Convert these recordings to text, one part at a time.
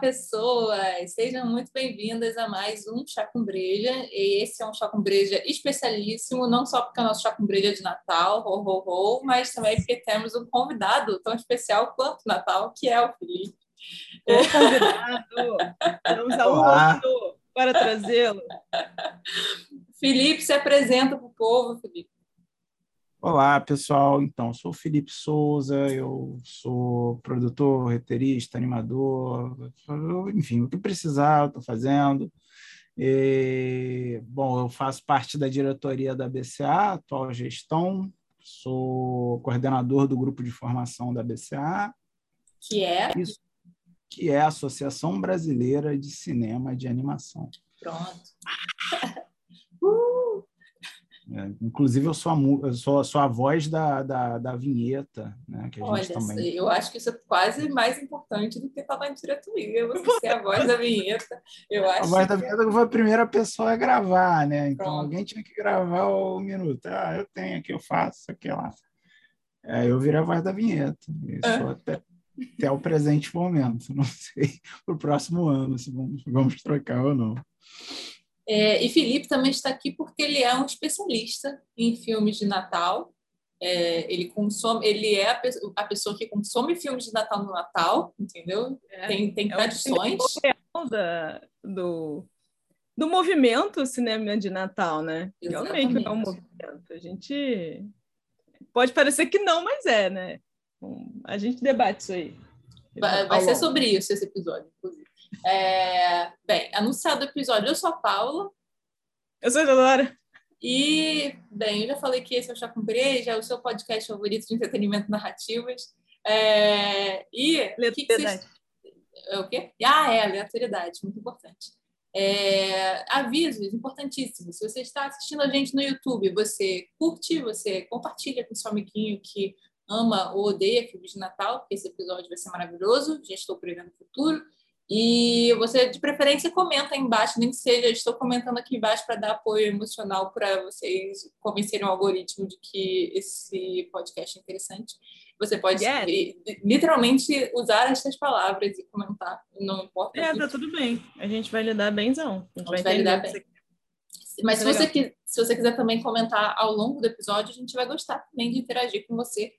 pessoas! Sejam muito bem-vindas a mais um Chá com Breja. E esse é um Chá com Breja especialíssimo, não só porque é o nosso Chá com Breja é de Natal, ho, ho, ho, mas também porque temos um convidado tão especial quanto Natal, que é o Felipe. O convidado! Estamos a um para trazê-lo. Felipe, se apresenta para o povo, Felipe. Olá, pessoal. Então, sou o Felipe Souza, eu sou produtor, roteirista, animador, enfim, o que precisar, estou fazendo. E, bom, eu faço parte da diretoria da BCA, atual gestão, sou coordenador do grupo de formação da BCA. Que é? Isso, que é a Associação Brasileira de Cinema de Animação. Pronto. uh! É, inclusive, eu sou a, eu sou, sou a voz da, da, da vinheta, né? Que a Olha, gente também... eu acho que isso é quase mais importante do que estar na diretoria, você ser a voz da vinheta. Eu acho a voz da que... vinheta foi a primeira pessoa a gravar, né? Então, Pronto. alguém tinha que gravar o minuto. Ah, eu tenho aqui, eu faço, aqui lá. É, eu virei a voz da vinheta. Isso é. até, até o presente momento. Não sei para o próximo ano se vamos, vamos trocar ou não. É, e Felipe também está aqui porque ele é um especialista em filmes de Natal. É, ele consome, ele é a, pe a, pessoa que consome filmes de Natal no Natal, entendeu? É, tem, tem é tradições. Da, do, do movimento cinema de Natal, né? Exatamente. Realmente é um movimento. A gente pode parecer que não, mas é, né? A gente debate isso aí. Vai, vai ser sobre isso esse episódio, inclusive. É, bem, anunciado o episódio, eu sou a Paula. Eu sou a Isadora. E, bem, eu já falei que esse é o Chá com Breja, é o seu podcast favorito de entretenimento narrativas. É, e... Aleatoriedade. Que que o quê? Ah, é, aleatoriedade, muito importante. É, avisos importantíssimos. Se você está assistindo a gente no YouTube, você curte, você compartilha com seu amiguinho que ama ou odeia filmes de Natal, porque esse episódio vai ser maravilhoso. Já estou prevendo o futuro. E você, de preferência, comenta aí embaixo, nem que seja, estou comentando aqui embaixo para dar apoio emocional para vocês convencerem o algoritmo de que esse podcast é interessante. Você pode literalmente usar essas palavras e comentar, não importa. É, tá tudo bem. A gente vai lidar bemzão. A gente, a gente vai, lidar bem. Mas se você, que, se você quiser também comentar ao longo do episódio, a gente vai gostar também de interagir com você.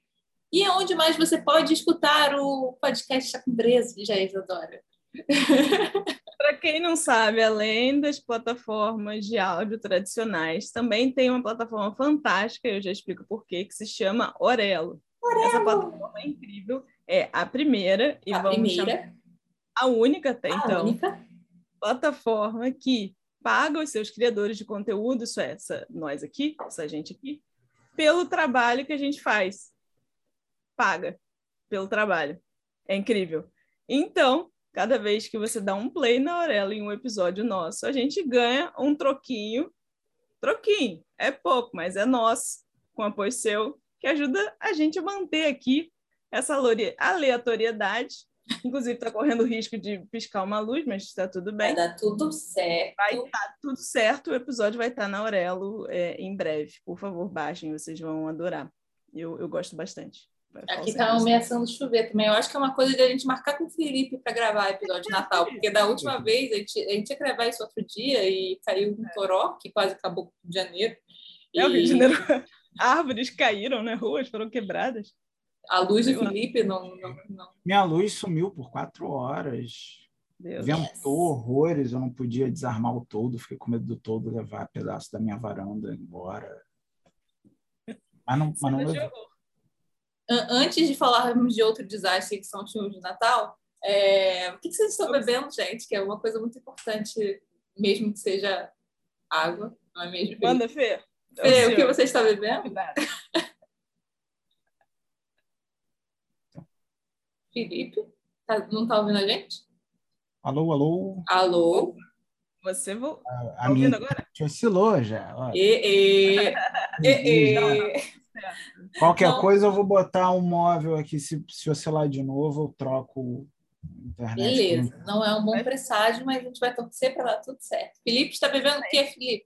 E aonde mais você pode escutar o podcast Chá com Brezo, já Isadora? Para quem não sabe, além das plataformas de áudio tradicionais, também tem uma plataforma fantástica, eu já explico por quê, que se chama Orelo. Orelo. Essa plataforma é incrível, é a primeira e a vamos primeira. a única até a então. Única. Plataforma que paga os seus criadores de conteúdo, isso é essa, nós aqui, essa gente aqui, pelo trabalho que a gente faz. Paga pelo trabalho. É incrível. Então, cada vez que você dá um play na Aurela em um episódio nosso, a gente ganha um troquinho. Troquinho, é pouco, mas é nosso, com apoio seu, que ajuda a gente a manter aqui essa aleatoriedade. Inclusive, está correndo o risco de piscar uma luz, mas está tudo bem. Vai dar tudo certo. Vai estar tá tudo certo. O episódio vai estar tá na Aurelo é, em breve. Por favor, baixem, vocês vão adorar. Eu, eu gosto bastante. Aqui tá ameaçando chover também. Eu acho que é uma coisa de a gente marcar com o Felipe para gravar episódio de Natal, porque da última vez a gente, a gente ia gravar isso outro dia e caiu um toró, que quase acabou com o Rio de Janeiro. É, o Rio de Janeiro. Árvores caíram, né? Ruas foram quebradas. A luz do Felipe não, não, não, Minha luz sumiu por quatro horas. Deus. Ventou yes. horrores, eu não podia desarmar o todo, fiquei com medo do todo levar pedaço da minha varanda embora. Mas não, mas não levou antes de falarmos de outro desastre que são os filmes de Natal, é... o que, vocês estão bebendo, gente? Que é uma coisa muito importante, mesmo que seja água, não é mesmo? Manda, Fê. Fê, o que você está bebendo? Felipe, tá, não está ouvindo a gente? Alô, alô. Alô. Você vou... a, a tá minha agora? oscilou já. E, e, e, e. Qualquer coisa eu vou botar um móvel aqui. Se, se oscilar de novo, eu troco internet. Beleza, não é um bom presságio, mas a gente vai torcer para dar tudo certo. Felipe está bebendo o que, Felipe?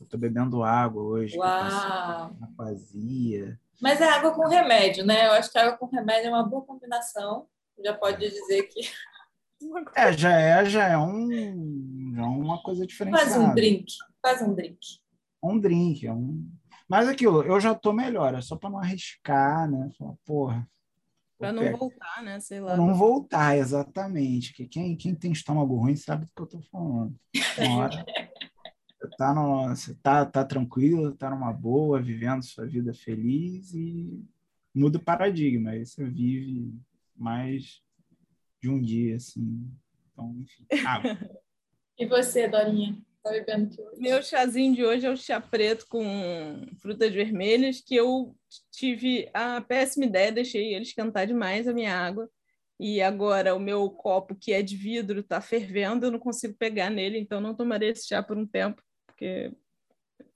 Eu estou bebendo água hoje. Uau! Vazia. Mas é água com remédio, né? Eu acho que água com remédio é uma boa combinação. Já pode dizer que É, já é, já é um, já é uma coisa diferenciada. Faz um drink, faz um drink. Um drink, é um. Mas aquilo, eu já tô melhor, é só para não arriscar, né? Falar, porra. Para não voltar, né? Sei lá. Pra não voltar, exatamente. Que quem, quem tem estômago ruim sabe do que eu tô falando. Uma hora, você tá, no, você tá, tá tranquilo, tá numa boa, vivendo sua vida feliz e muda o paradigma. Aí você vive mais de um dia, assim. Então, enfim. Ah. e você, Dorinha? Tá bebendo hoje? Meu chazinho de hoje é o chá preto com frutas vermelhas, que eu tive a péssima ideia, deixei ele esquentar demais a minha água. E agora o meu copo, que é de vidro, está fervendo, eu não consigo pegar nele, então não tomarei esse chá por um tempo, porque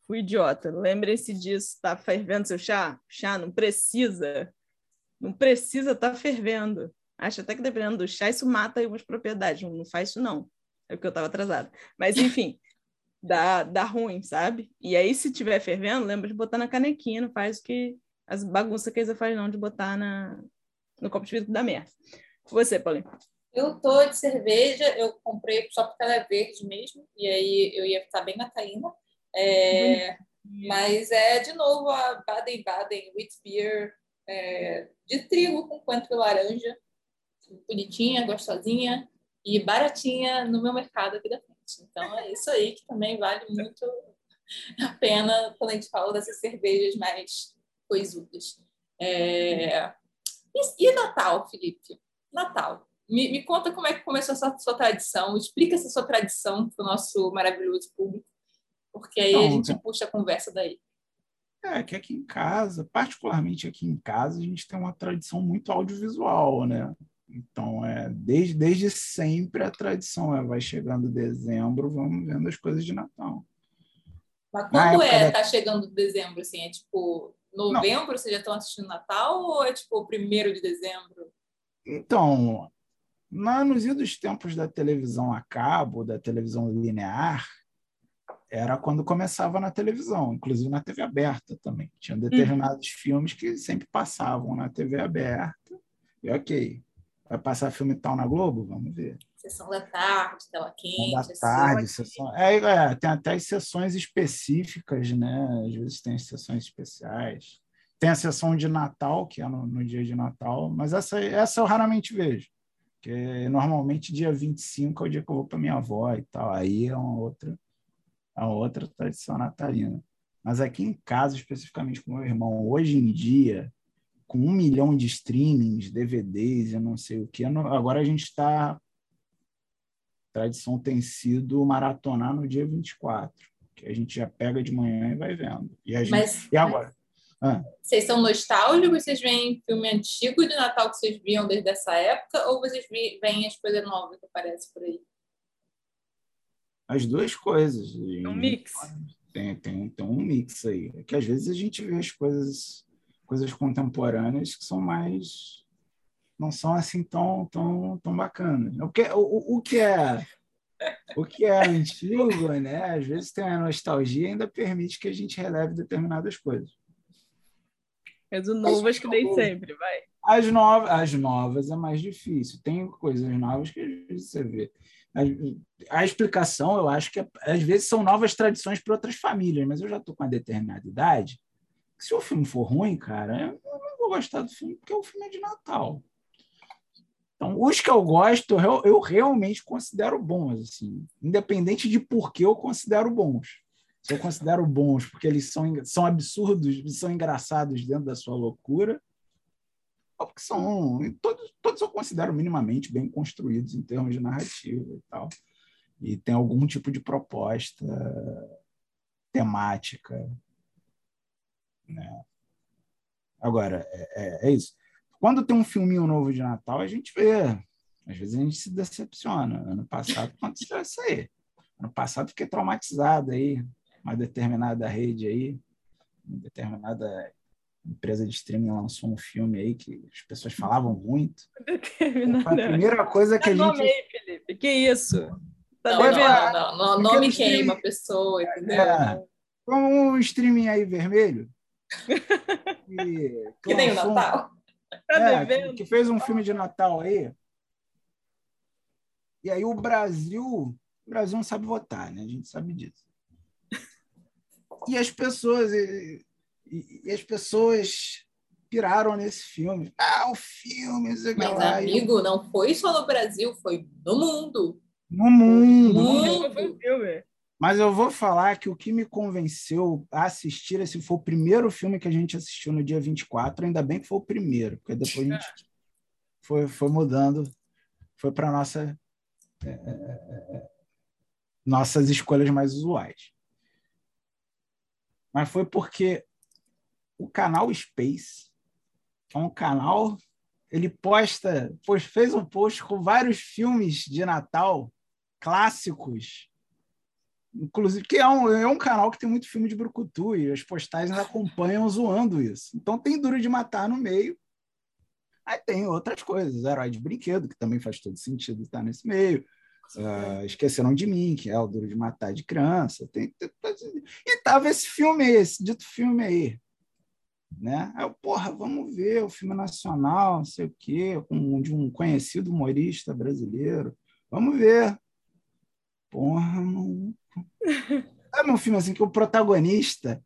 fui idiota. Lembrem-se disso, está fervendo seu chá? Chá não precisa. Não precisa estar tá fervendo. Acho até que dependendo do chá, isso mata algumas propriedades. Não faz isso, não. É porque eu estava atrasada. Mas, enfim, dá, dá ruim, sabe? E aí, se tiver fervendo, lembra de botar na canequinha, não faz o que as bagunças que eles faz, não, de botar na, no copo de vidro da merda. Você, Paulinho. Eu tô de cerveja, eu comprei só porque ela é verde mesmo, e aí eu ia estar bem natalina. É, mas é, de novo, a Baden-Baden Wheat Beer é, de trigo com coentro laranja bonitinha, gostosinha e baratinha no meu mercado aqui da frente. Então é isso aí que também vale muito a pena quando a gente fala dessas cervejas mais coisudas. É... E, e, Natal, Felipe? Natal. Me, me, conta como é que começou essa sua tradição, explica essa sua tradição para o nosso maravilhoso público, porque aí a gente puxa a conversa daí. É, que aqui em casa, particularmente aqui em casa, a gente tem uma tradição muito audiovisual, né? Então, é, desde, desde sempre a tradição é, vai chegando dezembro, vamos vendo as coisas de Natal. Mas quando é, da... tá chegando dezembro, assim, é tipo novembro, Não. vocês já estão assistindo Natal ou é tipo primeiro de dezembro? Então, na, nos idos tempos da televisão a cabo, da televisão linear, era quando começava na televisão, inclusive na TV aberta também. Tinha determinados hum. filmes que sempre passavam na TV aberta. E ok, Vai passar filme tal na Globo? Vamos ver. Sessão da tarde, tela quente. Da tarde, sessão. É, é, tem até as sessões específicas, né? Às vezes tem as sessões especiais. Tem a sessão de Natal, que é no, no dia de Natal, mas essa, essa eu raramente vejo. Porque normalmente dia 25 é o dia que eu vou para minha avó e tal. Aí é uma outra, é uma outra tradição natalina. Mas aqui em casa, especificamente com meu irmão, hoje em dia, com um milhão de streamings, DVDs, eu não sei o que. Agora a gente está. A tradição tem sido maratonar no dia 24, que a gente já pega de manhã e vai vendo. E, a gente... Mas, e agora? Ah. Vocês são nostálgicos? Vocês veem filme antigo de Natal que vocês viam desde essa época? Ou vocês veem as coisas novas que aparecem por aí? As duas coisas. Um mix. Tem, tem, tem um mix aí. É que às vezes a gente vê as coisas coisas contemporâneas que são mais não são assim tão tão tão bacanas. O que o, o que é o que é antigo, né? Às vezes tem a nostalgia ainda permite que a gente releve determinadas coisas. Mas o novo acho que nem sempre, vai. As novas, as novas é mais difícil. Tem coisas novas que você vê. A, a explicação, eu acho que às vezes são novas tradições para outras famílias, mas eu já estou com uma determinada idade se o filme for ruim, cara, eu não vou gostar do filme porque o filme é de Natal. Então, os que eu gosto, eu, eu realmente considero bons, assim, independente de por que eu considero bons. Se eu considero bons porque eles são, são absurdos, são engraçados dentro da sua loucura, ou porque são. Todos, todos eu considero minimamente bem construídos em termos de narrativa e tal. E tem algum tipo de proposta temática né? Agora, é, é, é, isso. Quando tem um filminho novo de Natal, a gente vê. Às vezes a gente se decepciona. Ano passado aconteceu isso aí. Ano passado fiquei traumatizado aí. Uma determinada rede aí, uma determinada empresa de streaming lançou um filme aí que as pessoas falavam muito. Determinada. a primeira coisa que a gente. Nome aí, Felipe. Que isso? Tá não, não, não, não, nome queima a pessoa, entendeu? É, um streaming aí vermelho, que, que nem o Natal. Tá é, que, fez um filme de Natal aí. E aí o Brasil, o Brasil não sabe votar, né? A gente sabe disso. E as pessoas, e, e, e as pessoas piraram nesse filme. Ah, o filme, Mas, amigo, não foi só no Brasil, foi no mundo. No mundo. No mundo. mundo. Mas eu vou falar que o que me convenceu a assistir esse foi o primeiro filme que a gente assistiu no dia 24, ainda bem que foi o primeiro, porque depois a gente foi, foi mudando, foi para nossa é, é, é, nossas escolhas mais usuais. Mas foi porque o canal Space é um canal, ele posta, fez um post com vários filmes de Natal clássicos, inclusive que é um, é um canal que tem muito filme de brucutu e as postagens acompanham zoando isso. Então tem Duro de Matar no meio. Aí tem outras coisas, Herói de Brinquedo, que também faz todo sentido estar nesse meio. Uh, Esqueceram de Mim, que é o Duro de Matar de Criança. Tem, tem, e tava esse filme aí, esse dito filme aí. Né? Aí eu, porra, vamos ver o filme nacional, não sei o quê, um, de um conhecido humorista brasileiro. Vamos ver. Porra, não. Sabe um filme assim que o protagonista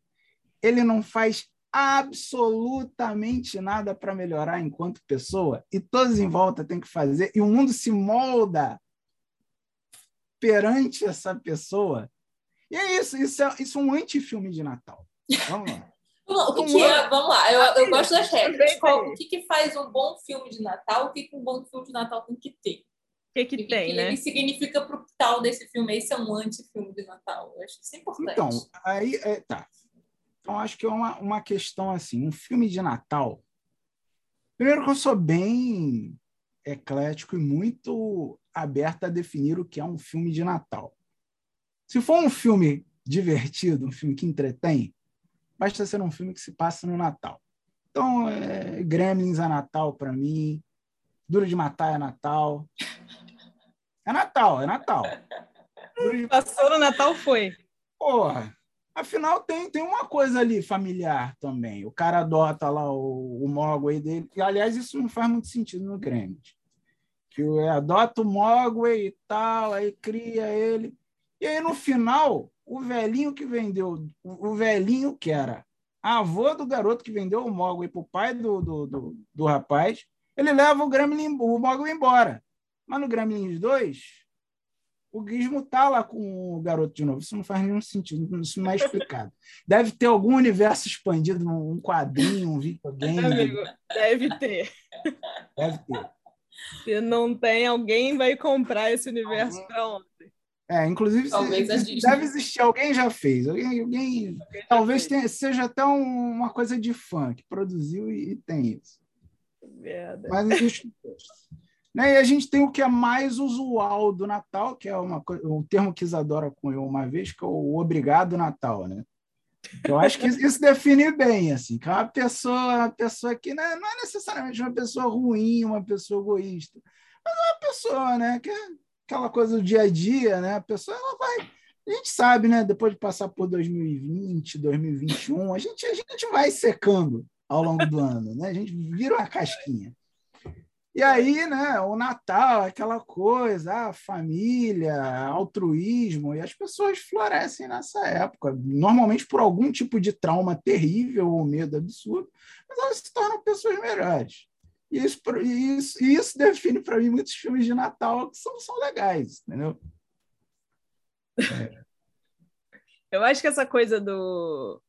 ele não faz absolutamente nada para melhorar enquanto pessoa e todos em volta têm que fazer e o mundo se molda perante essa pessoa. E é isso, isso é, isso é um antifilme de Natal. Vamos lá. O que, que é? Vamos lá, eu, eu gosto das regras. Qual, o que, que faz um bom filme de Natal? O que, que um bom filme de Natal tem que ter? O que, que, que tem, que né? ele significa para o tal desse filme? Esse é um anti-filme de Natal. Eu acho que isso é importante. Então, aí, é, tá. Então, acho que é uma, uma questão assim. Um filme de Natal. Primeiro, que eu sou bem eclético e muito aberto a definir o que é um filme de Natal. Se for um filme divertido, um filme que entretém, basta ser um filme que se passa no Natal. Então, é, Gremlins é Natal para mim, Duro de Matar é Natal. É Natal, é Natal. Passou no Natal, foi. Porra, afinal tem, tem uma coisa ali familiar também. O cara adota lá o, o Mogwai dele. E, aliás, isso não faz muito sentido no Grêmio. Que adota o Mogwai e tal, aí cria ele. E aí, no final, o velhinho que vendeu, o velhinho que era avô do garoto que vendeu o Mogwai para o pai do, do, do, do, rapaz, ele leva o Gremlin, o Mogwai embora. Mas no Gremlins 2, o Gizmo tá lá com o garoto de novo. Isso não faz nenhum sentido, isso não é explicado. Deve ter algum universo expandido, um quadrinho, um videogame. Amigo, deve ter. Deve ter. Se não tem, alguém vai comprar esse universo para ontem. É, inclusive talvez se, deve existir, alguém já fez, alguém, alguém, alguém talvez tenha, seja até um, uma coisa de fã que produziu e, e tem isso. Merda. Mas existe né? E a gente tem o que é mais usual do Natal, que é uma, um termo que Isadora cunhou uma vez, que é o obrigado Natal, né? Eu acho que isso define bem, assim, que é uma pessoa, uma pessoa que não é, não é necessariamente uma pessoa ruim, uma pessoa egoísta, mas é uma pessoa, né, que é aquela coisa do dia a dia, né? A pessoa ela vai, a gente sabe, né, depois de passar por 2020, 2021, a gente a gente vai secando ao longo do ano, né? A gente vira uma casquinha. E aí, né, o Natal, aquela coisa, a família, altruísmo, e as pessoas florescem nessa época, normalmente por algum tipo de trauma terrível ou medo absurdo, mas elas se tornam pessoas melhores. E isso, isso, isso define para mim muitos filmes de Natal que são, são legais, entendeu? É. Eu acho que essa coisa do.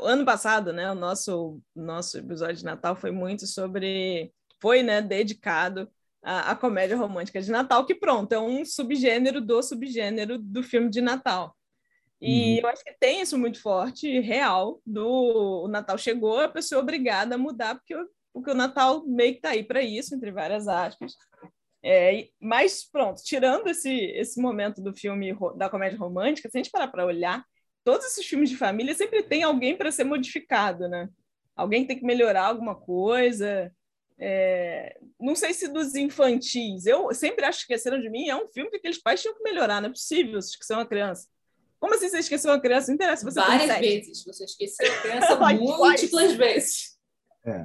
Ano passado, né, o nosso, nosso episódio de Natal foi muito sobre foi né, dedicado à, à, comédia romântica de Natal, que pronto, é um subgênero do subgênero do filme de Natal. E uhum. eu acho que tem isso muito forte, real, do o Natal chegou, a pessoa é obrigada a mudar, porque, porque o Natal meio que está aí para isso, entre várias aspas. É, mas pronto, tirando esse, esse momento do filme da comédia romântica, se a gente parar para olhar, todos esses filmes de família sempre tem alguém para ser modificado, né? Alguém tem que melhorar alguma coisa, é, não sei se dos infantis. Eu sempre acho que Esqueceram de Mim é um filme que aqueles pais tinham que melhorar. Não é possível se esquecer uma criança. Como assim você esqueceu uma criança? Não interessa. Você Várias vezes. Você esqueceu a criança múltiplas vezes. É.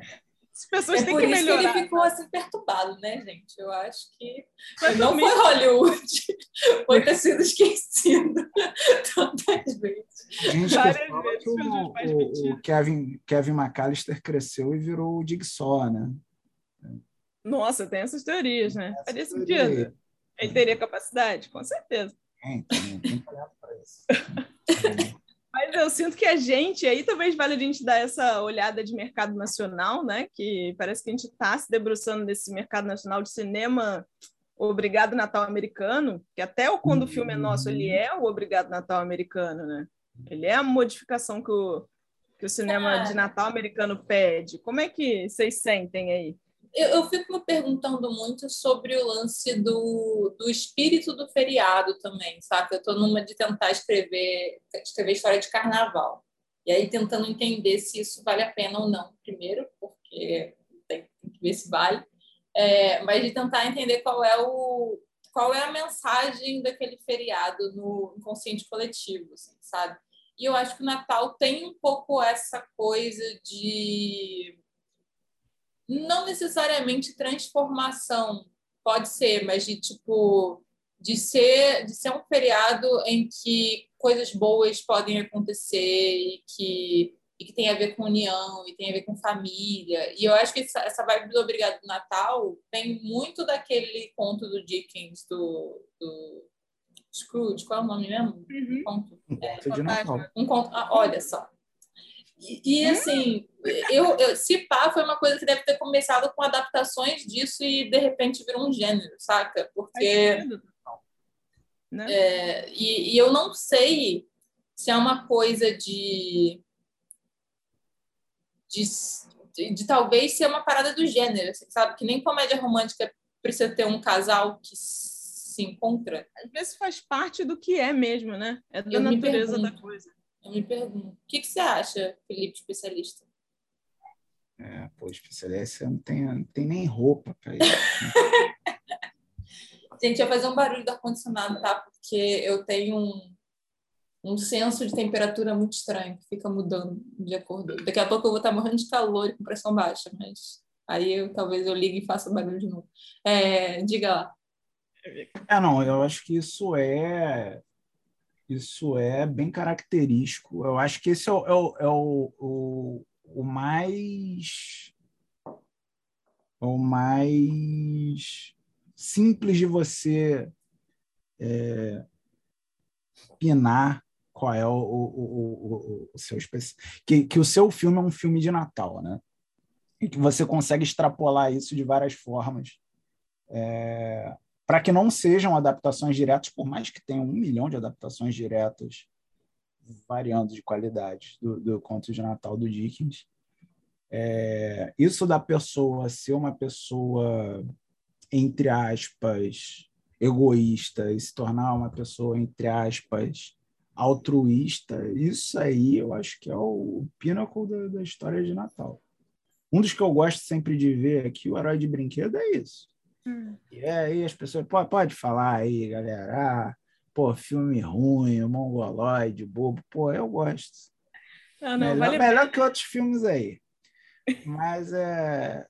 As pessoas é têm por que isso melhorar. que ele ficou assim perturbado, né, gente? Eu acho que não foi Hollywood. Foi ter sido esquecido tantas vezes. Gente Várias que fala vezes que o, o- o Kevin, Kevin McAllister cresceu e virou o Jigsaw, né? Nossa, tem essas teorias, né? Essa Faria teoria sentido. Ele teria capacidade, com certeza. Tem, tem, tem talento pra isso. Mas eu sinto que a gente, aí talvez vale a gente dar essa olhada de mercado nacional, né? Que parece que a gente está se debruçando nesse mercado nacional de cinema Obrigado Natal Americano, que até o quando o filme é nosso, ele é o Obrigado Natal Americano, né? Ele é a modificação que o, que o cinema de Natal americano pede. Como é que vocês sentem aí? Eu, eu fico me perguntando muito sobre o lance do, do espírito do feriado também, sabe? Eu estou numa de tentar escrever, escrever história de carnaval. E aí tentando entender se isso vale a pena ou não, primeiro, porque tem, tem que ver se vale. É, mas de tentar entender qual é o qual é a mensagem daquele feriado no inconsciente coletivo, assim, sabe? E eu acho que o Natal tem um pouco essa coisa de não necessariamente transformação, pode ser, mas de tipo de ser de ser um feriado em que coisas boas podem acontecer e que e que tem a ver com união e tem a ver com família. E eu acho que essa, essa vibe do Obrigado Natal tem muito daquele conto do Dickens, do, do Scrooge, qual é o nome mesmo? Uhum. Conto. Um conto de Natal. Um conto. Ah, olha só. E, e, assim, eu, eu, se pá, foi uma coisa que deve ter começado com adaptações disso e de repente virou um gênero, saca? Porque. Né? É, e, e eu não sei se é uma coisa de de, de, de, talvez ser uma parada do gênero, assim, sabe? Que nem comédia romântica precisa ter um casal que se encontra. Às vezes faz parte do que é mesmo, né? É da eu natureza da coisa. Eu me pergunto. O que, que você acha, Felipe, especialista? É, pô, especialista não tem, não tem nem roupa para isso. Gente, vai fazer um barulho do ar-condicionado, tá? Porque eu tenho um, um senso de temperatura muito estranho, que fica mudando de acordo. Daqui a pouco eu vou estar morrendo de calor e com pressão baixa, mas aí eu, talvez eu ligue e faça barulho de novo. É, diga lá. É, não, eu acho que isso é isso é bem característico. Eu acho que esse é o, é o, é o, o, o mais o mais simples de você é, pinar qual é o, o, o, o seu especi... que, que o seu filme é um filme de Natal, né? E que você consegue extrapolar isso de várias formas. É, para que não sejam adaptações diretas, por mais que tenham um milhão de adaptações diretas, variando de qualidade, do, do conto de Natal do Dickens. É, isso da pessoa ser uma pessoa, entre aspas, egoísta e se tornar uma pessoa, entre aspas, altruísta, isso aí eu acho que é o pinnacle da, da história de Natal. Um dos que eu gosto sempre de ver aqui, o Herói de Brinquedo, é isso. Hum. E aí as pessoas, pode, pode falar aí, galera, ah, pô, filme ruim, mongoloide, bobo, pô, eu gosto. Ah, não, melhor, vale melhor que outros filmes aí. Mas é.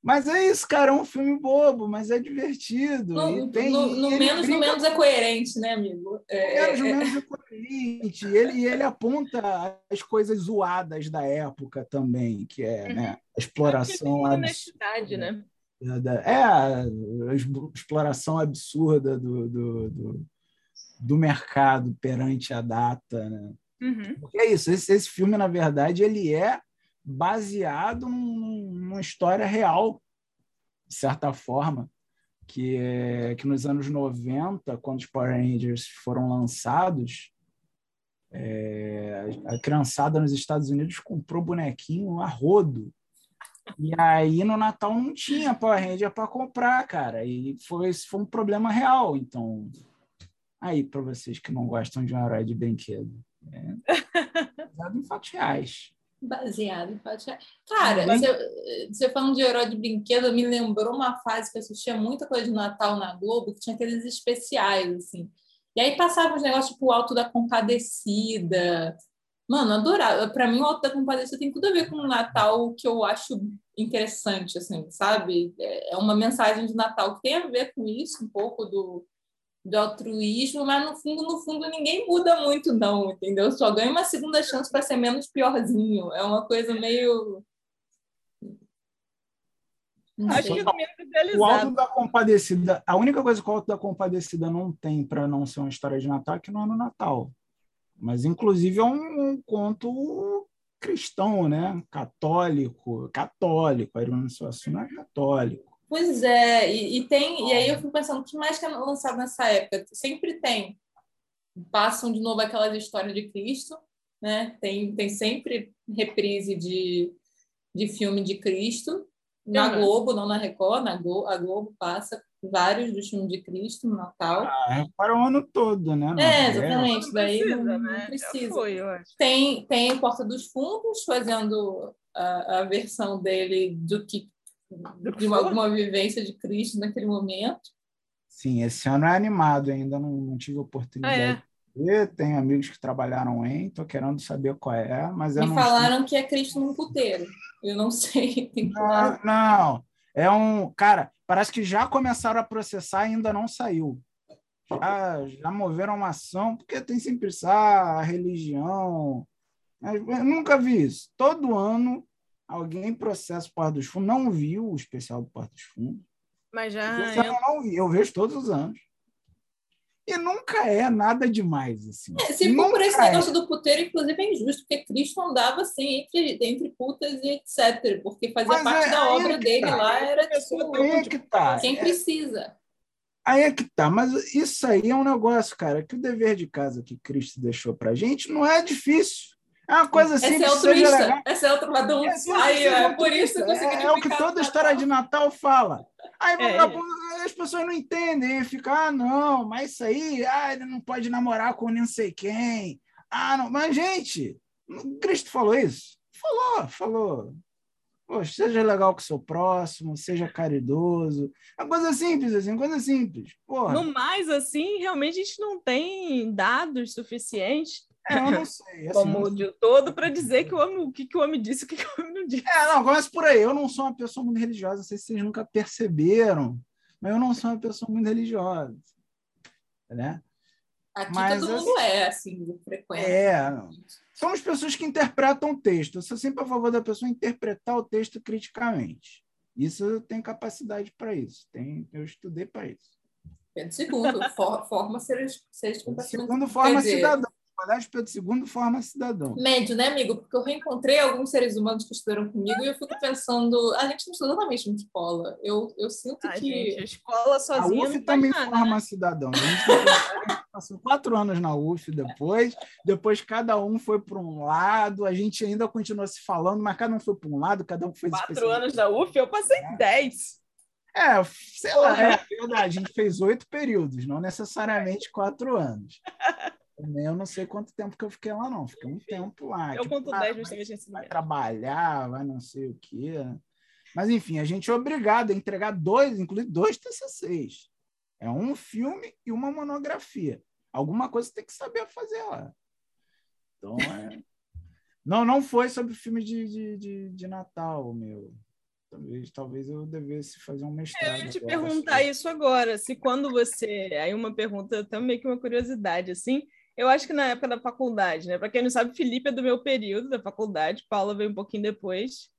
Mas é isso, cara, é um filme bobo, mas é divertido. No, tem, no, no menos, brinca... no menos é coerente, né, amigo? É, menos, é, menos é coerente. Ele, ele aponta as coisas zoadas da época também, que é né, a exploração. É honestidade, né? É, a exploração absurda do, do, do, do mercado perante a data, né? Uhum. Porque é isso, esse, esse filme, na verdade, ele é baseado numa história real, de certa forma, que, é, que nos anos 90, quando os Power Rangers foram lançados, é, a criançada nos Estados Unidos comprou bonequinho a rodo. E aí no Natal não tinha Power Ranger para comprar, cara. E foi, foi um problema real. Então, aí para vocês que não gostam de um herói de brinquedo, é baseado em fatos reais. Baseado em fatos reais. Cara, você, você falando de herói de brinquedo, me lembrou uma fase que eu assistia muita coisa de Natal na Globo, que tinha aqueles especiais, assim. E aí passavam os negócios tipo o Alto da Compadecida, Mano, adorava. Pra mim, o Alto da Compadecida tem tudo a ver com o Natal que eu acho interessante, assim, sabe? É uma mensagem de Natal que tem a ver com isso, um pouco do, do altruísmo, mas no fundo, no fundo, ninguém muda muito, não, entendeu? Só ganha uma segunda chance para ser menos piorzinho. É uma coisa meio. Acho que o Alto da Compadecida, a única coisa que o Alto da Compadecida não tem para não ser uma história de Natal é que não é no Natal. Mas, inclusive, é um, um conto cristão, né? Católico, católico. A Irmã Suassuna é católico. Pois é, e, e, tem, e aí eu fico pensando, o que mais que é lançado nessa época? Sempre tem. Passam de novo aquelas histórias de Cristo, né? Tem, tem sempre reprise de, de filme de Cristo na uhum. Globo, não na Record, na Globo, a Globo passa vários do filme de Cristo no Natal. Ah, é para o ano todo, né? Não, é, exatamente. Não Daí precisa, não, né? não precisa. Foi, tem, tem Porta dos Fundos fazendo a, a versão dele do que de uma, alguma vivência de Cristo naquele momento. Sim, esse ano é animado ainda, não, não tive oportunidade. Ah, é. Ver. Tenho amigos que trabalharam em, estou querendo saber qual é, mas Me falaram sei. que é Cristo num puteiro. Eu não sei. Não, não, é um. Cara, parece que já começaram a processar e ainda não saiu. Já, já moveram uma ação, porque tem sempre ah, a religião. Eu nunca vi isso. Todo ano alguém processa o Porto dos Fundos. Não viu o especial do Porto dos Fundos. Mas já. Eu não vi, eu vejo todos os anos. E nunca é nada demais, assim. É, se for por esse é. negócio do puteiro, inclusive é injusto, porque Cristo andava assim entre, entre putas e etc. Porque fazia Mas parte é, da obra dele tá. lá, era tipo, aí é que tá. quem é. precisa. Aí é que tá, mas isso aí é um negócio, cara, que o dever de casa que Cristo deixou pra gente não é difícil. É uma coisa assim. Esse é altruísta. Esse é outro lado. Aí, é por isso que é, é o que toda história de Natal fala. Aí é. as pessoas não entendem, ficam, ah, não, mas isso aí, ah, ele não pode namorar com não sei quem. Ah, não. Mas, gente, Cristo falou isso? Falou, falou. Poxa, seja legal com o seu próximo, seja caridoso. É uma coisa simples, assim, coisa simples. Porra. No mais, assim, realmente a gente não tem dados suficientes é, eu não sei. Assim, Como de todo para dizer que o, homem, o que, que o homem disse e o que, que o homem não disse. É, não, começa por aí. Eu não sou uma pessoa muito religiosa, não sei se vocês nunca perceberam, mas eu não sou uma pessoa muito religiosa. Né? Aqui mas, todo mundo assim, é, assim, frequente. É, somos pessoas que interpretam o texto. Eu sou sempre a favor da pessoa interpretar o texto criticamente. Isso eu tenho capacidade para isso. Tem, eu estudei para isso. Pedro II, for, forma seres, seres Segundo, forma cidadão. Colégio Pedro II forma cidadão. Médio, né, amigo? Porque eu reencontrei alguns seres humanos que estudaram comigo e eu fico pensando, a gente não estudou na mesma escola. Eu, eu sinto a que. Gente, a escola sozinha. A UF também nada, forma né? cidadão. A gente passou quatro anos na UF depois, depois cada um foi para um lado, a gente ainda continuou se falando, mas cada um foi para um lado, cada um fez. Quatro anos na UF, eu passei é. dez. É, sei lá, é verdade. A gente fez oito períodos, não necessariamente quatro anos. Também eu não sei quanto tempo que eu fiquei lá, não. Fiquei um tempo lá. Eu tipo, conto 10 justamente Vai trabalhar, vai não sei o quê. Mas, enfim, a gente é obrigado a entregar dois, inclusive dois TCCs. É um filme e uma monografia. Alguma coisa tem que saber fazer lá. Então, é... não, não foi sobre filme de, de, de, de Natal, meu. Talvez, talvez eu devesse fazer um mestrado. Eu ia te perguntar isso agora. Se quando você. Aí, uma pergunta também que uma curiosidade, assim. Eu acho que na época da faculdade, né? Para quem não sabe, Felipe é do meu período da faculdade, Paula veio um pouquinho depois.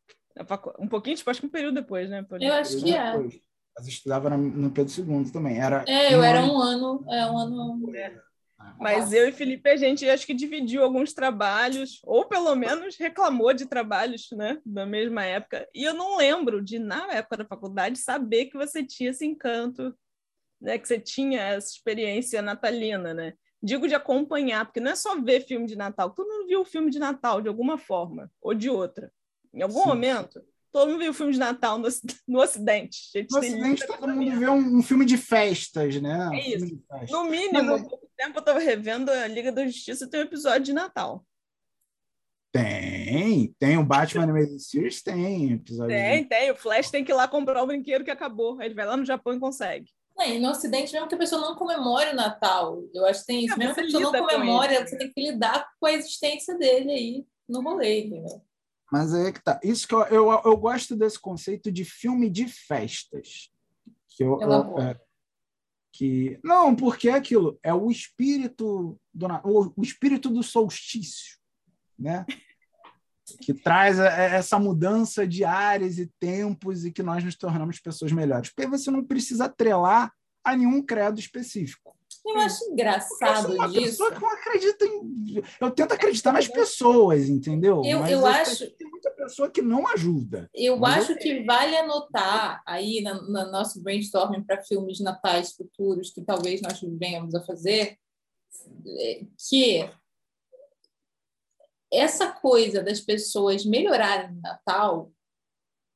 Facu... Um pouquinho, tipo, acho que um período depois, né? Eu acho que é. Mas estudava no Pedro II também. Era é, eu um era ano... um ano. É, um ano. É. Mas eu e Felipe, a gente acho que dividiu alguns trabalhos, ou pelo menos reclamou de trabalhos, né, da mesma época. E eu não lembro de, na época da faculdade, saber que você tinha esse encanto, né, que você tinha essa experiência natalina, né? Digo de acompanhar, porque não é só ver filme de Natal, todo mundo viu o filme de Natal de alguma forma ou de outra. Em algum Sim. momento, todo mundo viu o filme de Natal no, no Ocidente. No Ocidente, todo mundo vê um, um, filme de festas, né? É isso. No mínimo, há pouco tempo eu estava revendo a Liga da Justiça tem um episódio de Natal. Tem, tem o Batman Animated Series, tem episódio. Tem, de... tem. O Flash tem que ir lá comprar o brinquedo que acabou. Ele vai lá no Japão e consegue. É, e no Ocidente, mesmo que a pessoa não comemore o Natal, eu acho que tem isso. É, mesmo que a pessoa não com comemore, ele. você tem que lidar com a existência dele aí no rolê, entendeu? Mas aí é que tá. Isso que eu, eu, eu gosto desse conceito de filme de festas. Que eu, eu- é, que não, porque é aquilo, é o espírito do o, o espírito do solstício, né? Que traz a- essa mudança de áreas e tempos e que nós nos tornamos pessoas melhores. Porque você não precisa atrelar a nenhum credo específico. Eu acho eu engraçado sou uma disso. pessoa que não acredita em. Eu tento acreditar nas pessoas, entendeu? Eu- Mas eu acho- que Tem muita pessoa que não ajuda. Eu acho que vale anotar aí na- no nosso brainstorming para filmes natais futuros que talvez nós venhamos a fazer, é, que essa coisa das pessoas melhorarem no Natal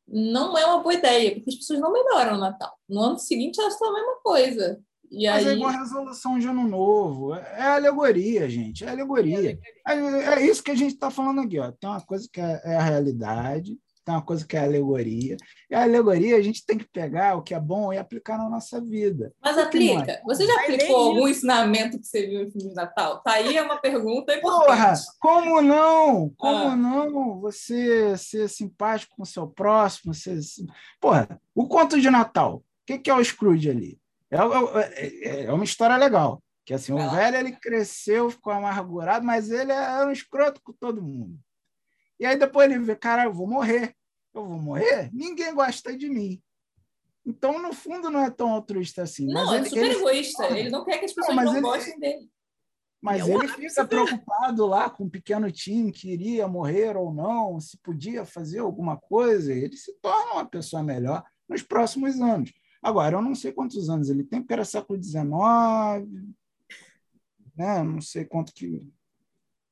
não é uma boa ideia, porque as pessoas não melhoram no Natal. No ano seguinte elas estão a mesma coisa. E Mas é aí, igual a resolução de ano novo. É é alegoria, gente. É alegoria. É, é isso que a gente está falando aqui. Ó. Tem uma coisa que é, é a realidade, tem uma coisa que é alegoria. E a alegoria a gente tem que pegar o que é bom e aplicar na nossa vida. mas é? aplica. Você já aplicou algum ensinamento que você viu em filme de Natal? Tá aí é uma pergunta Porra, importante. como não? Como Ah. não? Você ser simpático com o seu próximo. Ser... Porra, o conto de Natal. O que, que é o Scrooge ali? É, é- é- é uma história legal. Que assim, o velho ele cresceu, ficou amargurado, mas ele era um escroto com todo mundo. E aí depois ele vê, cara, eu vou morrer. Eu vou morrer? Ninguém gosta de mim. Então, no fundo, não é tão altruísta assim. Não, mas é ele, super ele- egoísta. Ele não quer que as pessoas mas não ele- gostem dele. Mas É ele ápice fica preocupado lá com o pequeno Tim que iria morrer ou não, se podia fazer alguma coisa. Ele se torna uma pessoa melhor nos próximos anos. Agora, eu não sei quantos anos ele tem, porque era século XIX, né? Não sei quanto que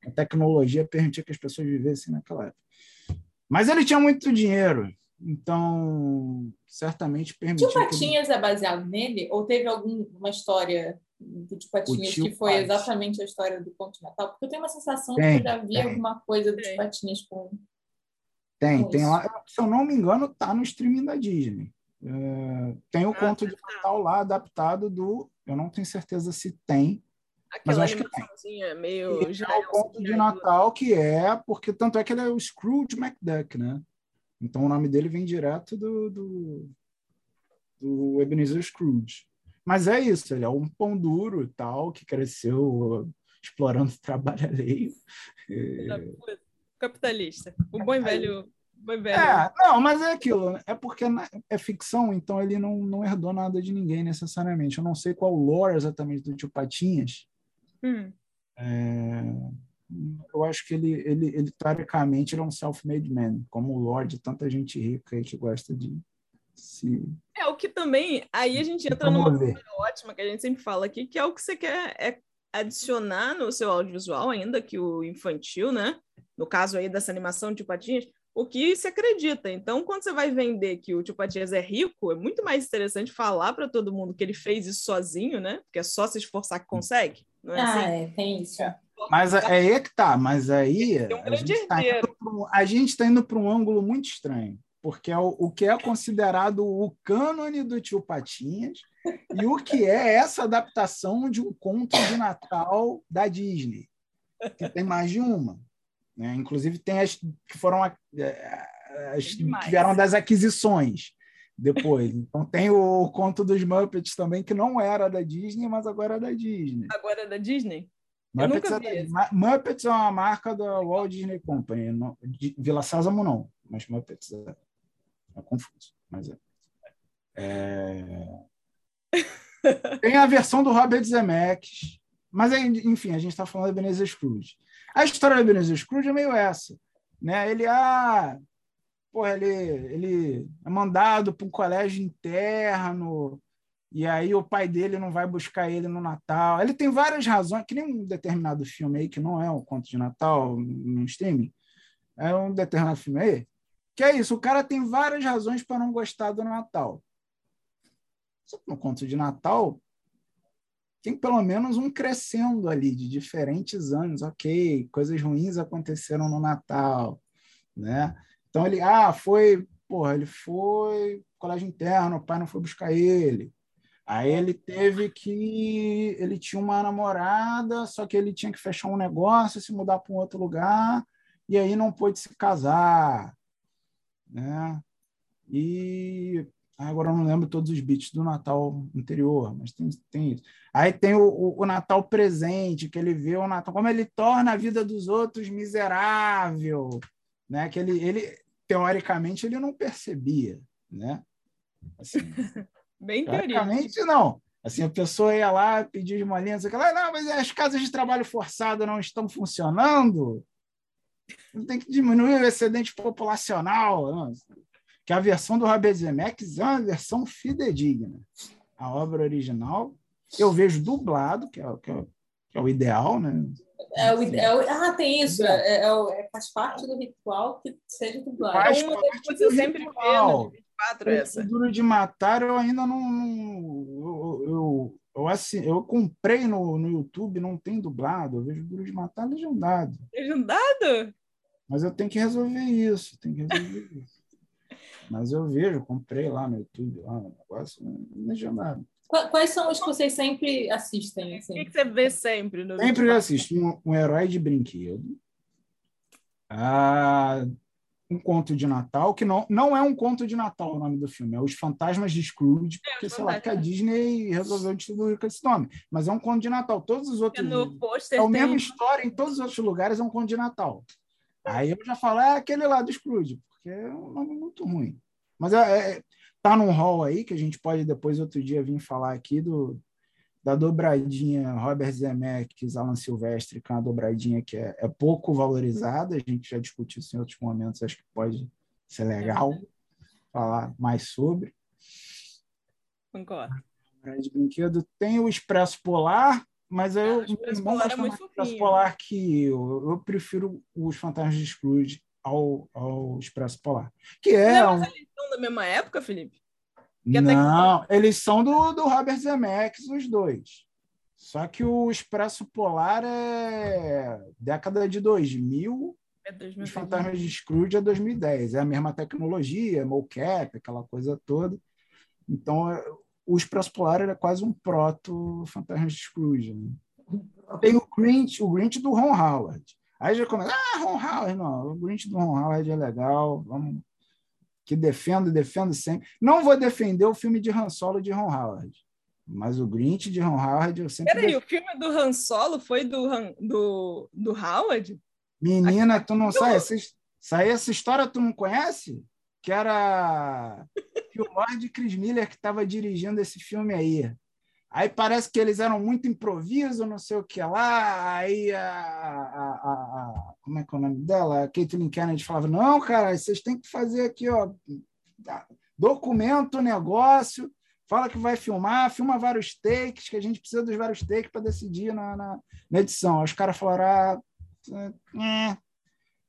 a tecnologia permitia que as pessoas vivessem naquela época. Mas ele tinha muito dinheiro, então certamente permitiu. Tio ele- Patinhas é baseado nele? Ou teve alguma história do Tio Patinhas Tio que foi Patinhas. exatamente a história do Conto de Natal? Porque eu tenho uma sensação Tem, que eu já vi tem. alguma coisa do. Tio Patinhas com. Tem, com tem isso. lá. Se eu não me engano, tá no streaming da Disney. É, tem o Ah, conto de Natal lá adaptado do. Eu não tenho certeza se tem. Mas Aquela acho que tem. meio. E já é o conto de Natal que é, porque tanto é que ele é o Scrooge McDuck, né? Então o nome dele vem direto do, do, do Ebenezer Scrooge. Mas é isso, ele é um pão duro e tal, que cresceu explorando o trabalho alheio. É, Capitalista. O bom e velho. É, não, mas é aquilo. É porque é ficção, então ele não, não herdou nada de ninguém necessariamente. Eu não sei qual o lore exatamente do tio Patinhas. Hum. É, eu acho que ele, ele, ele teoricamente, ele é um self-made man, como o lore de tanta gente rica aí que gosta de se É o que também. Aí a gente entra numa promover. coisa ótima que a gente sempre fala aqui, que é o que você quer é adicionar no seu audiovisual, ainda que o infantil, né? No caso aí dessa animação de Patinhas, o que se acredita. Então, quando você vai vender que o Tio Patinhas é rico, é muito mais interessante falar para todo mundo que ele fez isso sozinho, né? Porque é só se esforçar que consegue. Não é Ah, assim? é, tem isso. Mas é aí que tá, mas aí Tem um a grande gente está um- a gente tá indo para um ângulo muito estranho, porque é o, o que é considerado o cânone do tio Patinhas e o que é essa adaptação de um conto de Natal da Disney, que tem mais de uma. Né? Inclusive tem as que foram a- eh, as que demais. vieram das aquisições depois. Então tem o conto dos Muppets também, que não era da Disney, mas agora é da Disney. Agora é da Disney? Eu Muppets, nunca é, Muppets é uma marca da Walt Disney Company. não- de Vila Sésamo não, mas Muppets é, é confuso. Mas é. É... Tem a versão do Robert Zemeckis, mas aí, enfim, a gente está falando da Ebenezer Scrooge. A história da Ebenezer Scrooge é meio essa, né? Ele ah, porra, ele, ele é mandado para um colégio interno, e aí o pai dele não vai buscar ele no Natal. Ele tem várias razões, que nem um determinado filme aí, que não é o conto de Natal no streaming, é um determinado filme aí, que é isso, o cara tem várias razões para não gostar do Natal. Só que no conto de Natal tem pelo menos um crescendo ali de diferentes anos, ok, coisas ruins aconteceram no Natal, né? Então ele, ah, foi, porra, ele foi colégio interno, o pai não foi buscar ele. Aí ele teve que. Ele tinha uma namorada, só que ele tinha que fechar um negócio, se mudar para um outro lugar, e aí não pôde se casar. Né? E agora eu não lembro todos os beats do Natal anterior, mas tem, tem isso. Aí tem o, o, o, Natal presente, que ele vê o Natal, como ele torna a vida dos outros miserável, né? Que ele, ele teoricamente ele não percebia, né? Assim, Bem teoricamente não. Assim, a pessoa ia lá pedir de molinha, sei lá, não, mas as casas de trabalho forçado não estão funcionando. Tem que diminuir o excedente populacional. Não que a versão do Robert Zemeckis é uma versão fidedigna. A obra original, eu vejo dublado, que é, que é, que é o ideal, né? É o, é o, ah, tem isso. É, é, é, faz parte do ritual que seja dublado. Faz é uma das coisas eu sempre vejo. 24 essa. Duro de Matar, eu ainda não. eu, eu, eu, assim, eu comprei no, no YouTube, não tem dublado. Eu vejo Duro de Matar legendado. Legendado? Mas eu tenho que resolver isso. Tenho que resolver isso. Mas eu vejo, comprei lá no YouTube, lá no negócio, legendado. Quais são os que vocês sempre assistem? Assim? O que, que você vê sempre? No sempre eu assisto um, um, herói de brinquedo. Ah, um conto de Natal, que não, não é um conto de Natal o nome do filme, é Os Fantasmas de Scrooge, é, porque, é, sei lá, que a Disney resolveu distribuir com esse nome. Mas é um conto de Natal. Todos os outros. É a mesma história em todos os outros lugares, é um conto de Natal. Aí eu já falo, é aquele lá do Scrooge, porque é um nome muito ruim. Mas é, é, tá num hall aí que a gente pode depois outro dia vir falar aqui do da dobradinha Robert Zemeckis, Alan Silvestre, que é uma dobradinha que é, é pouco valorizada, a gente já discutiu isso em outros momentos, acho que pode ser legal falar mais sobre. Concordo. De brinquedo tem o Expresso Polar, mas eu, o Expresso Polar é muito Expresso Polar que eu, eu prefiro os Fantasmas de Scrooge ao, ao Expresso Polar. Que é. Não, mas eles são da mesma época, Felipe? Que não, que... eles são do, do Robert Zemeckis, os dois. Só que o Expresso Polar é década de 2000, é os Fantasmas de Scrooge é 2010. É a mesma tecnologia, mocap, aquela coisa toda. Então, é, o Expresso Polar é quase um proto Fantasmas de Scrooge. Né? Tem o Grinch, o Grinch do Ron Howard. Aí já começa, ah, Ron Howard, não, o Grinch do Ron Howard é legal, vamos que defendo, defendo sempre. Não vou defender o filme de Han Solo de Ron Howard, mas o Grinch de Ron Howard eu sempre. Peraí, def... o filme do Han Solo foi do, Han, do, do Howard? Menina, tu não sabe? Essa, essa história tu não conhece? Que era que o Lord Chris Miller que estava dirigindo esse filme aí. Aí parece que eles eram muito improviso, não sei o que lá. Aí a, a, a, como é que é o nome dela? A Caitlyn Kennedy falava: não, cara, vocês têm que fazer aqui, ó, documento o negócio, fala que vai filmar, filma vários takes, que a gente precisa dos vários takes para decidir na, na, na, edição. Aí os caras falaram: ah, é.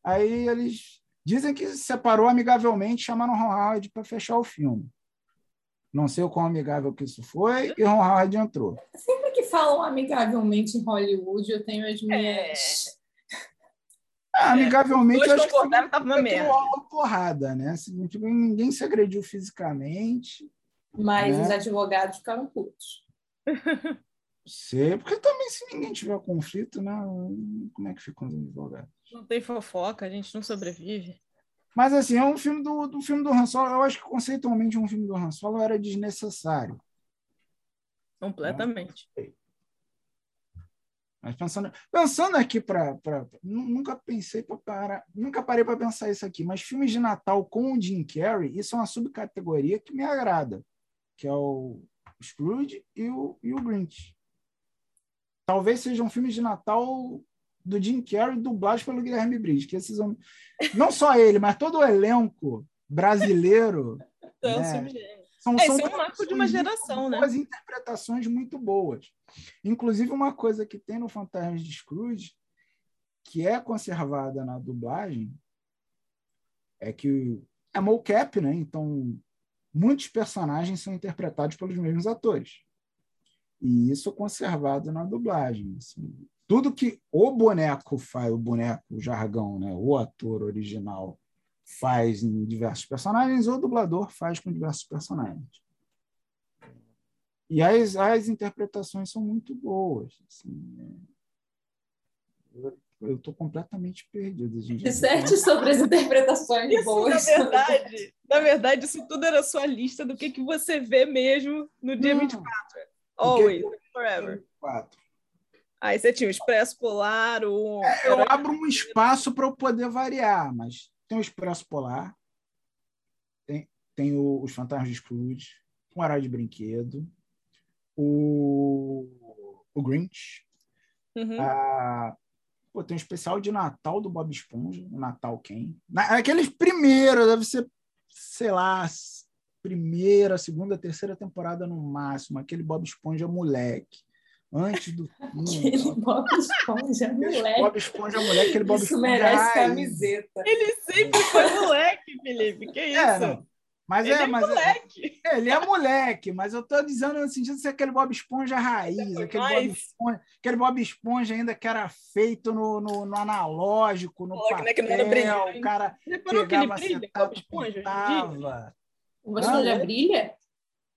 aí eles dizem que se separou amigavelmente, chamaram o Ron Howard para fechar o filme. Não sei o quão amigável que isso foi, e Ron Howard entrou. Sempre que falam amigavelmente em Hollywood, eu tenho as minhas. É. Ah, amigavelmente, eu acho que tava uma porrada, né? Assim, tipo, ninguém se agrediu fisicamente. Mas né? os advogados ficaram putos. Sei, porque também se ninguém tiver conflito, né? Como é que ficam os advogados? Não tem fofoca, a gente não sobrevive. Mas, assim, é um filme do, do filme do Han Solo. Eu acho que conceitualmente um filme do Han Solo era desnecessário. Completamente. Mas pensando, pensando aqui para. Nunca pensei para parar. Nunca parei para pensar isso aqui, mas filmes de Natal com o Jim Carrey, isso é uma subcategoria que me agrada, que é o Scrooge e o, e o Grinch. Talvez sejam filmes de Natal do Jim Carrey dublados pelo Guilherme Briggs, que esses homens, não só ele, mas todo o elenco brasileiro então, né, são, é, são é um marco de uma geração, né? As interpretações muito boas. Inclusive uma coisa que tem no Fantasmas de Scrooge que é conservada na dublagem é que é mocap, né? Então muitos personagens são interpretados pelos mesmos atores. E isso é conservado na dublagem. Assim tudo que o boneco faz, o boneco, o jargão, né, o ator original faz em diversos personagens, o dublador faz com diversos personagens. E as, as interpretações são muito boas. Assim, eu estou completamente perdido. Gente. Disserte sobre as interpretações Isso, boas. na verdade, na verdade, isso tudo era sua lista do que, que você vê mesmo no dia Não. 24. Always, forever. Quatro. Aí você tinha o Expresso Polar, o. É, Eu abro um espaço para eu poder variar, mas tem o Expresso Polar, tem, tem o- os Fantasmas de Scrooge, um Herói de Brinquedo, o, o Grinch, Uhum. a- pô, tem um especial de Natal do Bob Esponja, o Natal quem? Na, aqueles primeiros, deve ser, sei lá, primeira, segunda, terceira temporada no máximo, aquele Bob Esponja moleque, antes do fim. Aquele Bob Esponja, Aquele moleque. Bob Esponja moleque, aquele Bob Isso Esponja merece raiz. camiseta. Ele sempre foi moleque, Felipe. Que isso? É, não. Mas Ele é, é mas é- moleque. é, ele é moleque, mas eu tô dizendo no sentido de ser aquele Bob Esponja raiz, aquele Bob Esponja, aquele Bob Esponja ainda que era feito no, no, no analógico, no Coloca, papel, né, que não era brilhante. o cara Você reparou que ele pegava brilha, acetato, Bob Esponja? pintava. Esponja Não, brilha?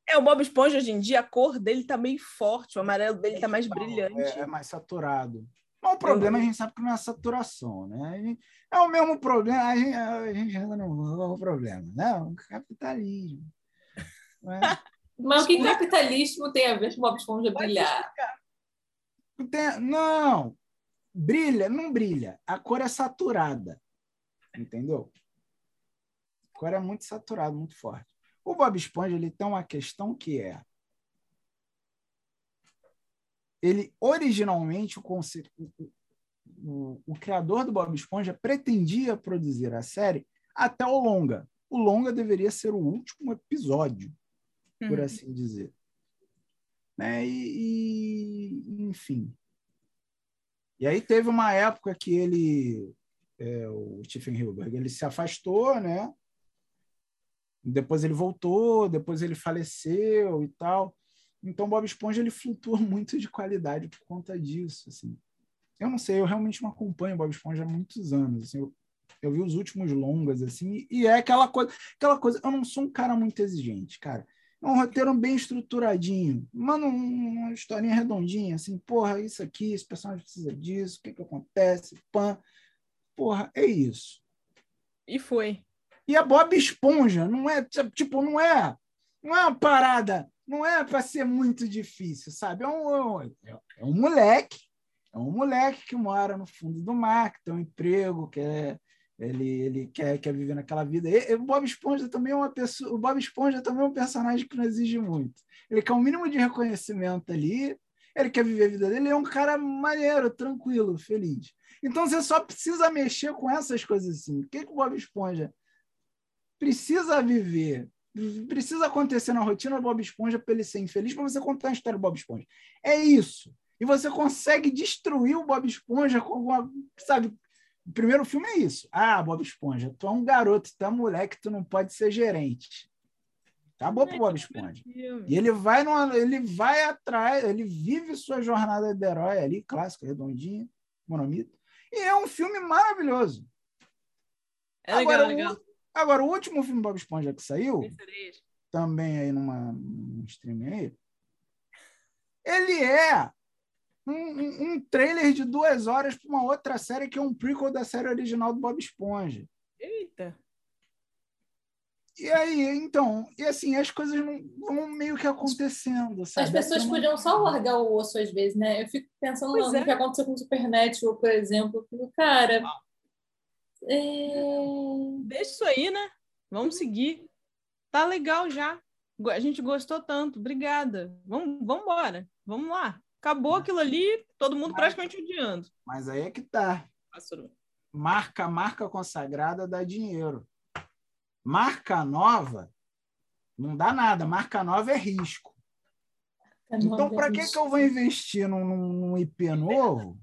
É, o Bob Esponja hoje em dia, a cor dele tá meio forte, o amarelo dele tá mais brilhante. É, é mais saturado. Mas o problema a gente sabe que não é a saturação, né? Gente- É o mesmo problema, a gente, a gente ainda não é o problema, né? O capitalismo. Não é? Mas o que capitalismo tem a ver com o Bob Esponja brilhar? Tem- não, brilha, não brilha. A cor é saturada. Entendeu? A cor é muito saturada, muito forte. O Bob Esponja ele tem uma questão que é. Ele originalmente, o, conce- o, o- o criador do Bob Esponja pretendia produzir a série até o longa. O longa deveria ser o último episódio por Uhum. assim dizer. Né? E, e, enfim. E aí teve uma época que ele, é, o Stephen Hilberg, ele se afastou, né? Depois ele voltou, depois ele faleceu e tal. Então Bob Esponja ele flutua muito de qualidade por conta disso, assim. Eu não sei, eu realmente não acompanho Bob Esponja há muitos anos, assim. Eu, eu vi os últimos longas assim, e é aquela coisa, aquela coisa, eu não sou um cara muito exigente, cara. É um roteiro bem estruturadinho. Um- uma historinha redondinha, assim, porra, isso aqui, esse personagem precisa disso, o que que acontece, pan. Porra, é isso. E foi. E a Bob Esponja não é, tipo, não é, não é uma parada, não é para ser muito difícil, sabe? É um, é um moleque, é um moleque que mora no fundo do mar, que tem um emprego, que é, ele, ele quer, quer viver naquela vida. E o Bob Esponja também é uma pessoa, o Bob Esponja também é um personagem que não exige muito. Ele quer um mínimo de reconhecimento ali, ele quer viver a vida dele, ele é um cara maneiro, tranquilo, feliz. Então você só precisa mexer com essas coisas assim. O que, que o Bob Esponja precisa viver? Precisa acontecer na rotina do Bob Esponja para ele ser infeliz, para você contar a história do Bob Esponja. É isso. E você consegue destruir o Bob Esponja com alguma. Sabe? O primeiro filme é isso. Ah, Bob Esponja, tu é um garoto, tu é um moleque, tu não pode ser gerente. Acabou pro Bob Esponja. E ele vai numa, ele vai atrás, ele vive sua jornada de herói ali, clássico, redondinho, monomito. E é um filme maravilhoso. É legal, Agora, legal. Agora, o último filme Bob Esponja que saiu, Vencereis. também aí numa, num streaming aí, ele é um, um- um trailer de duas horas para uma outra série que é um prequel da série original do Bob Esponja. Eita. E aí, então, e assim, as coisas não vão meio que acontecendo, sabe? As pessoas é podiam só largar o osso às vezes, né? Eu fico pensando no é. que aconteceu com o Supernatural, por exemplo. Cara. É, Deixa isso aí, né? Vamos seguir. Tá legal já. A gente gostou tanto. Obrigada. Vamos, vamos embora. Vamos lá. Acabou aquilo ali, todo mundo praticamente odiando. Mas aí é que tá. Marca, marca consagrada dá dinheiro. Marca nova não dá nada. Marca nova é risco. Então, para que, que eu vou investir num, num- num IP novo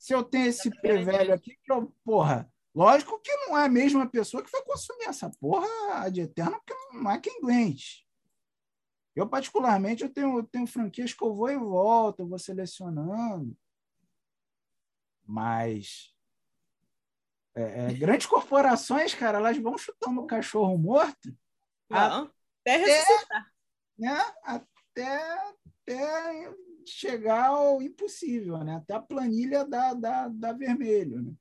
se eu tenho esse IP velho aqui que eu, porra, lógico que não é a mesma pessoa que vai consumir essa porra de eterno, porque não é quem doente. Eu, particularmente, eu tenho, eu tenho franquias que eu vou e volto, eu vou selecionando. Mas é, é, grandes corporações, cara, elas vão chutando o cachorro morto Não. Até É. ressuscitar. né? até, até chegar ao impossível, né? até a planilha da, da, da vermelho. Né?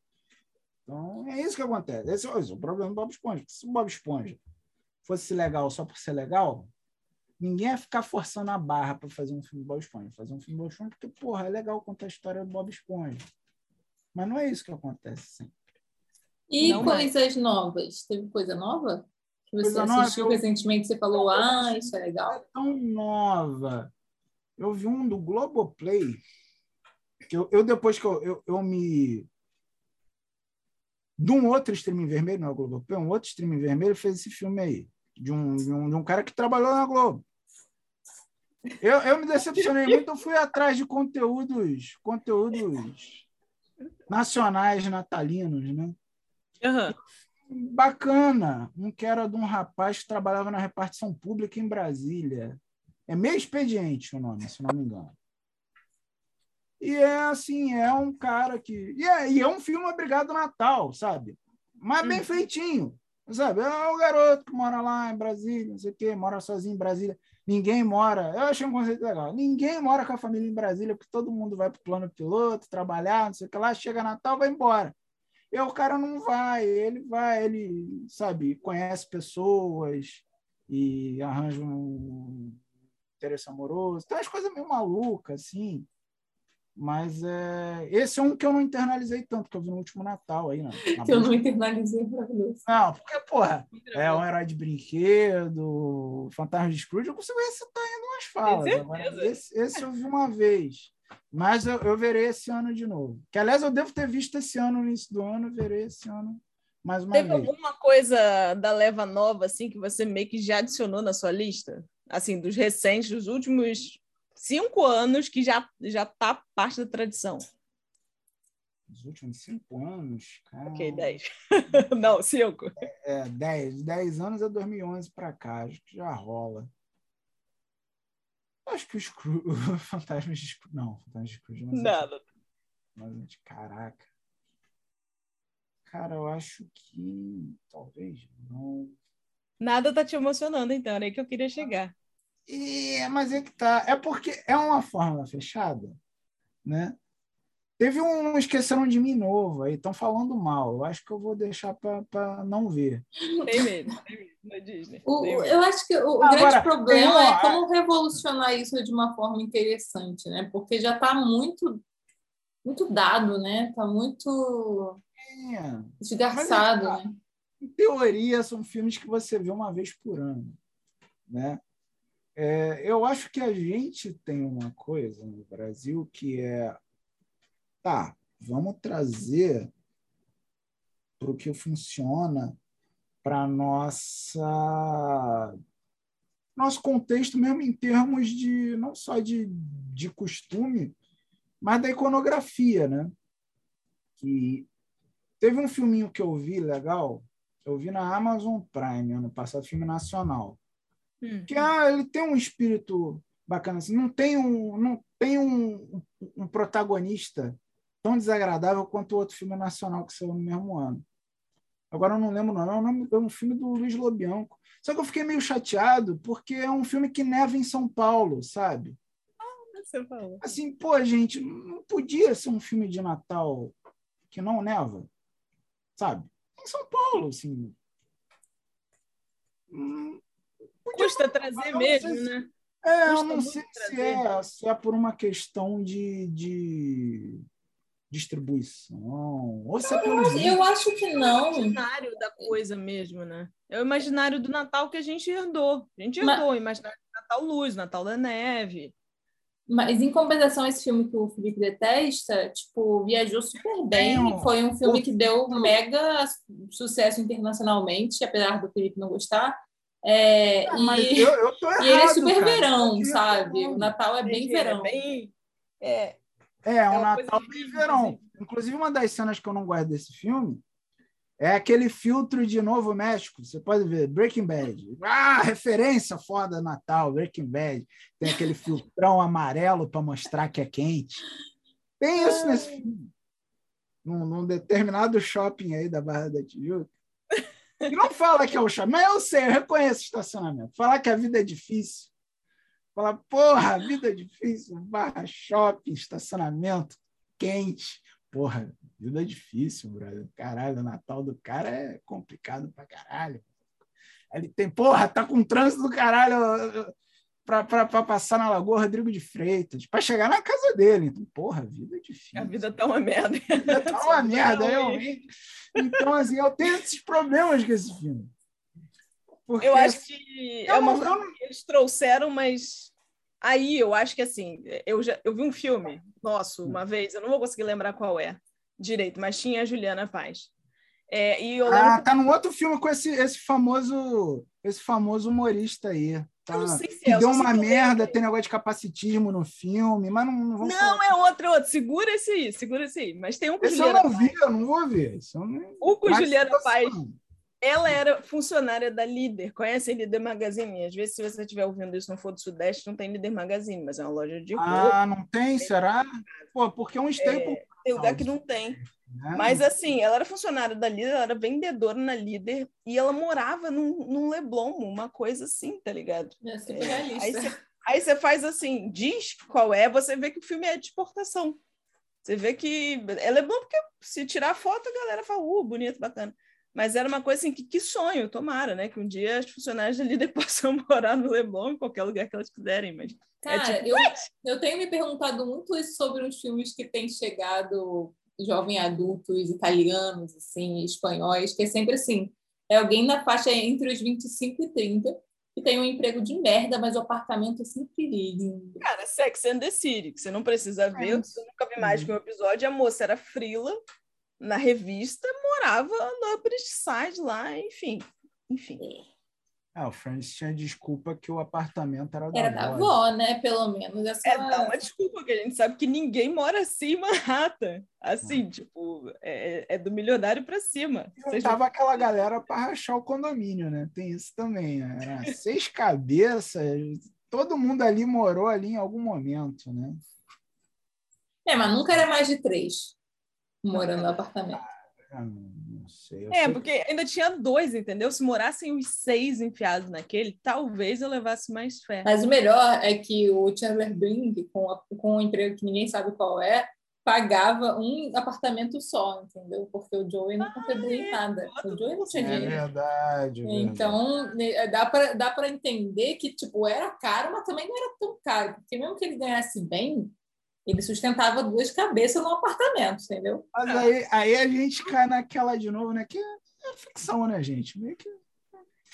Então, é isso que acontece. Esse, esse é o problema do Bob Esponja. Se o Bob Esponja fosse legal só por ser legal, ninguém ia ficar forçando a barra para fazer um filme do Bob Esponja. Fazer um filme do Bob Esponja porque, porra, é legal contar a história do Bob Esponja. Mas não é isso que acontece sempre. E Não coisas novas? Teve coisa nova? Que você Coisa nova, assistiu eu- recentemente você falou, ah, isso é legal. é tão nova. Eu vi um do Globoplay, que eu, eu depois que eu, eu, eu me. De um outro streaming vermelho, não é o Globoplay, um outro streaming vermelho fez esse filme aí, de um, de um, de um cara que trabalhou na Globo. Eu, eu me decepcionei muito, eu fui atrás de conteúdos, conteúdos nacionais natalinos, né? Aham. bacana. Um que era de um rapaz que trabalhava na repartição pública em Brasília. É meio expediente o nome, se não me engano. E é assim, é um cara que. E é, e é um filme Obrigado Natal, sabe? Mas bem Hum. feitinho. Sabe? É o garoto que mora lá em Brasília, não sei o quê, mora sozinho em Brasília. Ninguém mora. Eu achei um conceito legal. Ninguém mora com a família em Brasília, porque todo mundo vai para o plano piloto, trabalhar, não sei o que lá, chega Natal, vai embora. E o cara não vai, ele vai, ele, sabe, conhece pessoas e arranja um interesse amoroso. Tem umas coisas meio malucas, assim. Mas é... esse é um que eu não internalizei tanto, que eu vi no último Natal aí, né? Na eu não internalizei maravilhoso. Não, porque, porra, é um herói de brinquedo, fantasma de Scrooge, eu consigo recitar ainda umas falas. Agora, esse, esse eu vi uma vez. Mas eu, eu verei esse ano de novo. Que, aliás, eu devo ter visto esse ano, no início do ano, verei esse ano mais uma Teve vez. alguma coisa da leva nova, assim, que você meio que já adicionou na sua lista? Assim, dos recentes, dos últimos cinco anos, que já, já tá parte da tradição. Nos últimos cinco anos, cara. Ok, dez. Não, cinco. É, dez. Dez anos é 2011 para cá, acho que já rola. Acho que o, Scroo- o Fantasma de Scrooge. Não, Fantasma de Scrooge. Nada. Mas, gente, caraca. Cara, eu acho que talvez não. Nada tá te emocionando, então, era aí que eu queria chegar. É, mas é que tá. É porque é uma fórmula fechada, né? Teve um Esqueceram de Mim novo aí, estão falando mal. Eu acho que eu vou deixar para não ver. Tem mesmo, tem mesmo, na Disney. O- eu acho que o, Agora, grande problema uma- é como revolucionar isso de uma forma interessante, né? Porque já está muito, muito dado, né? Está muito É, esgarçado, Mas é né? em teoria, são filmes que você vê uma vez por ano. Né? É, eu acho que a gente tem uma coisa no Brasil que é tá, vamos trazer para o que funciona para nossa nosso contexto mesmo em termos de não só de, de costume, mas da iconografia, né? Que teve um filminho que eu vi legal, eu vi na Amazon Prime ano passado, filme nacional Hum. que ah, ele tem um espírito bacana assim, não tem um não tem um, um protagonista tão desagradável quanto o outro filme nacional que saiu no mesmo ano. Agora eu não lembro não, é um, nome- é um filme do Luiz Lobianco. Só que eu fiquei meio chateado porque é um filme que neva em São Paulo, sabe? Você falou. Assim, pô, gente, não podia ser um filme de Natal que não neva, sabe? Em São Paulo, assim. Hum, podia Custa eu trazer não mesmo, se- né? É, eu Custa não muito sei se é, se é por uma questão de, de distribuição, ou se é pelo Mas eu acho que É o não. imaginário da coisa mesmo, né? É o imaginário do Natal que a gente herdou. A gente Mas- herdou o imaginário do Natal Luz, Natal da Neve. Mas em compensação, esse filme que o Felipe detesta, tipo, viajou super bem. Um- Foi um filme que deu mega sucesso internacionalmente, apesar do Felipe não gostar. É, Ah, e, eu, eu tô errado, e ele é super cara. verão, sabe? O Natal é bem verão. bem- é, É, o Aquela Natal de de- verão. Inclusive, uma das cenas que eu não gosto desse filme é aquele filtro de Novo México. Você pode ver, Breaking Bad. Ah, referência foda Natal, Breaking Bad. Tem aquele filtrão amarelo para mostrar que é quente. Tem isso nesse filme. Num, num determinado shopping aí da Barra da Tijuca. E não fala que é o shopping, mas eu sei, eu reconheço o estacionamento. Falar que a vida é difícil. Fala, porra, vida difícil, barra shopping, estacionamento, quente. Porra, vida difícil, brother. Caralho, o Natal do cara é complicado pra caralho. Ele tem, porra, tá com trânsito do caralho para passar na Lagoa Rodrigo de Freitas, para chegar na casa dele. Então, porra, a vida é difícil. A vida tá uma merda. A vida tá uma merda, realmente. Então, assim, eu tenho esses problemas com esse filme. Porque, eu acho que é uma coisa que eles trouxeram, mas aí eu acho que assim, eu já eu vi um filme nosso uma vez, eu não vou conseguir lembrar qual é direito, mas tinha a Juliana Paz. É, e eu ah, tá num outro filme com esse, esse famoso esse famoso humorista aí. Tá? não sei se é, deu uma merda, tem negócio de capacitismo no filme, mas não Não, não falar. é outro, outro. Segura esse aí, segura esse aí. Mas tem um com esse Juliana eu não vi, eu não vou ver. Esse eu não... O com Juliana Paz. Ela era funcionária da Líder. Conhece a Líder Magazine? Às vezes, se você estiver ouvindo isso não for do Sudeste, não tem Líder Magazine, mas é uma loja de roupa. Ah, não tem? Será? Pô, porque é um staple. É, tem lugar que não tem. É. Mas assim, ela era funcionária da Líder, ela era vendedora na Líder e ela morava num, num Leblon, uma coisa assim, tá ligado? É, é, aí, você, aí você faz assim, diz qual é, você vê que o filme é de exportação. Você vê que é Leblon porque se tirar foto, a galera fala, uh, bonito, bacana. Mas era uma coisa assim, que, que sonho, tomara, né? Que um dia as funcionárias da Líder possam morar no Leblon, em qualquer lugar que elas quiserem, mas... É Cara, é tipo... eu, eu tenho me perguntado muito isso sobre os filmes que têm chegado jovem adultos italianos, assim, espanhóis, que é sempre assim, é alguém na faixa entre os 25 e 30 que tem um emprego de merda, mas o apartamento é sempre lindo. Cara, Sex and the City, que você não precisa ver, é. eu nunca vi mais que um episódio, a moça era frila na revista, morava no Upper East Side lá, enfim, enfim. É. Ah, o Friends tinha desculpa que o apartamento era da Era da avó, né? Pelo menos. Essa... É, dá uma desculpa, que a gente sabe que ninguém mora assim em Manhattan. Assim, ah. tipo, é, é, do milionário para cima. E tava aquela galera para rachar o condomínio, né? Tem isso também. Né? Era seis cabeças, todo mundo ali morou ali em algum momento, né? É, mas nunca era mais de três morando no apartamento. Ah, sei. é, sei porque que... ainda tinha dois, entendeu? Se morassem os seis enfiados naquele, talvez eu levasse mais fé. Mas o melhor é que o Chandler Bing, com, a, com um emprego que ninguém sabe qual é, pagava um apartamento só, entendeu? Porque o Joey não contribuía em nada. O Joey não tinha é dinheiro. É verdade. Então, né, dá para dá para entender que, tipo, era caro, mas também não era tão caro. Porque mesmo que ele ganhasse bem, ele sustentava duas cabeças no apartamento, entendeu? Mas aí, aí a gente cai naquela de novo, né? Que é ficção, né, gente? Meio que.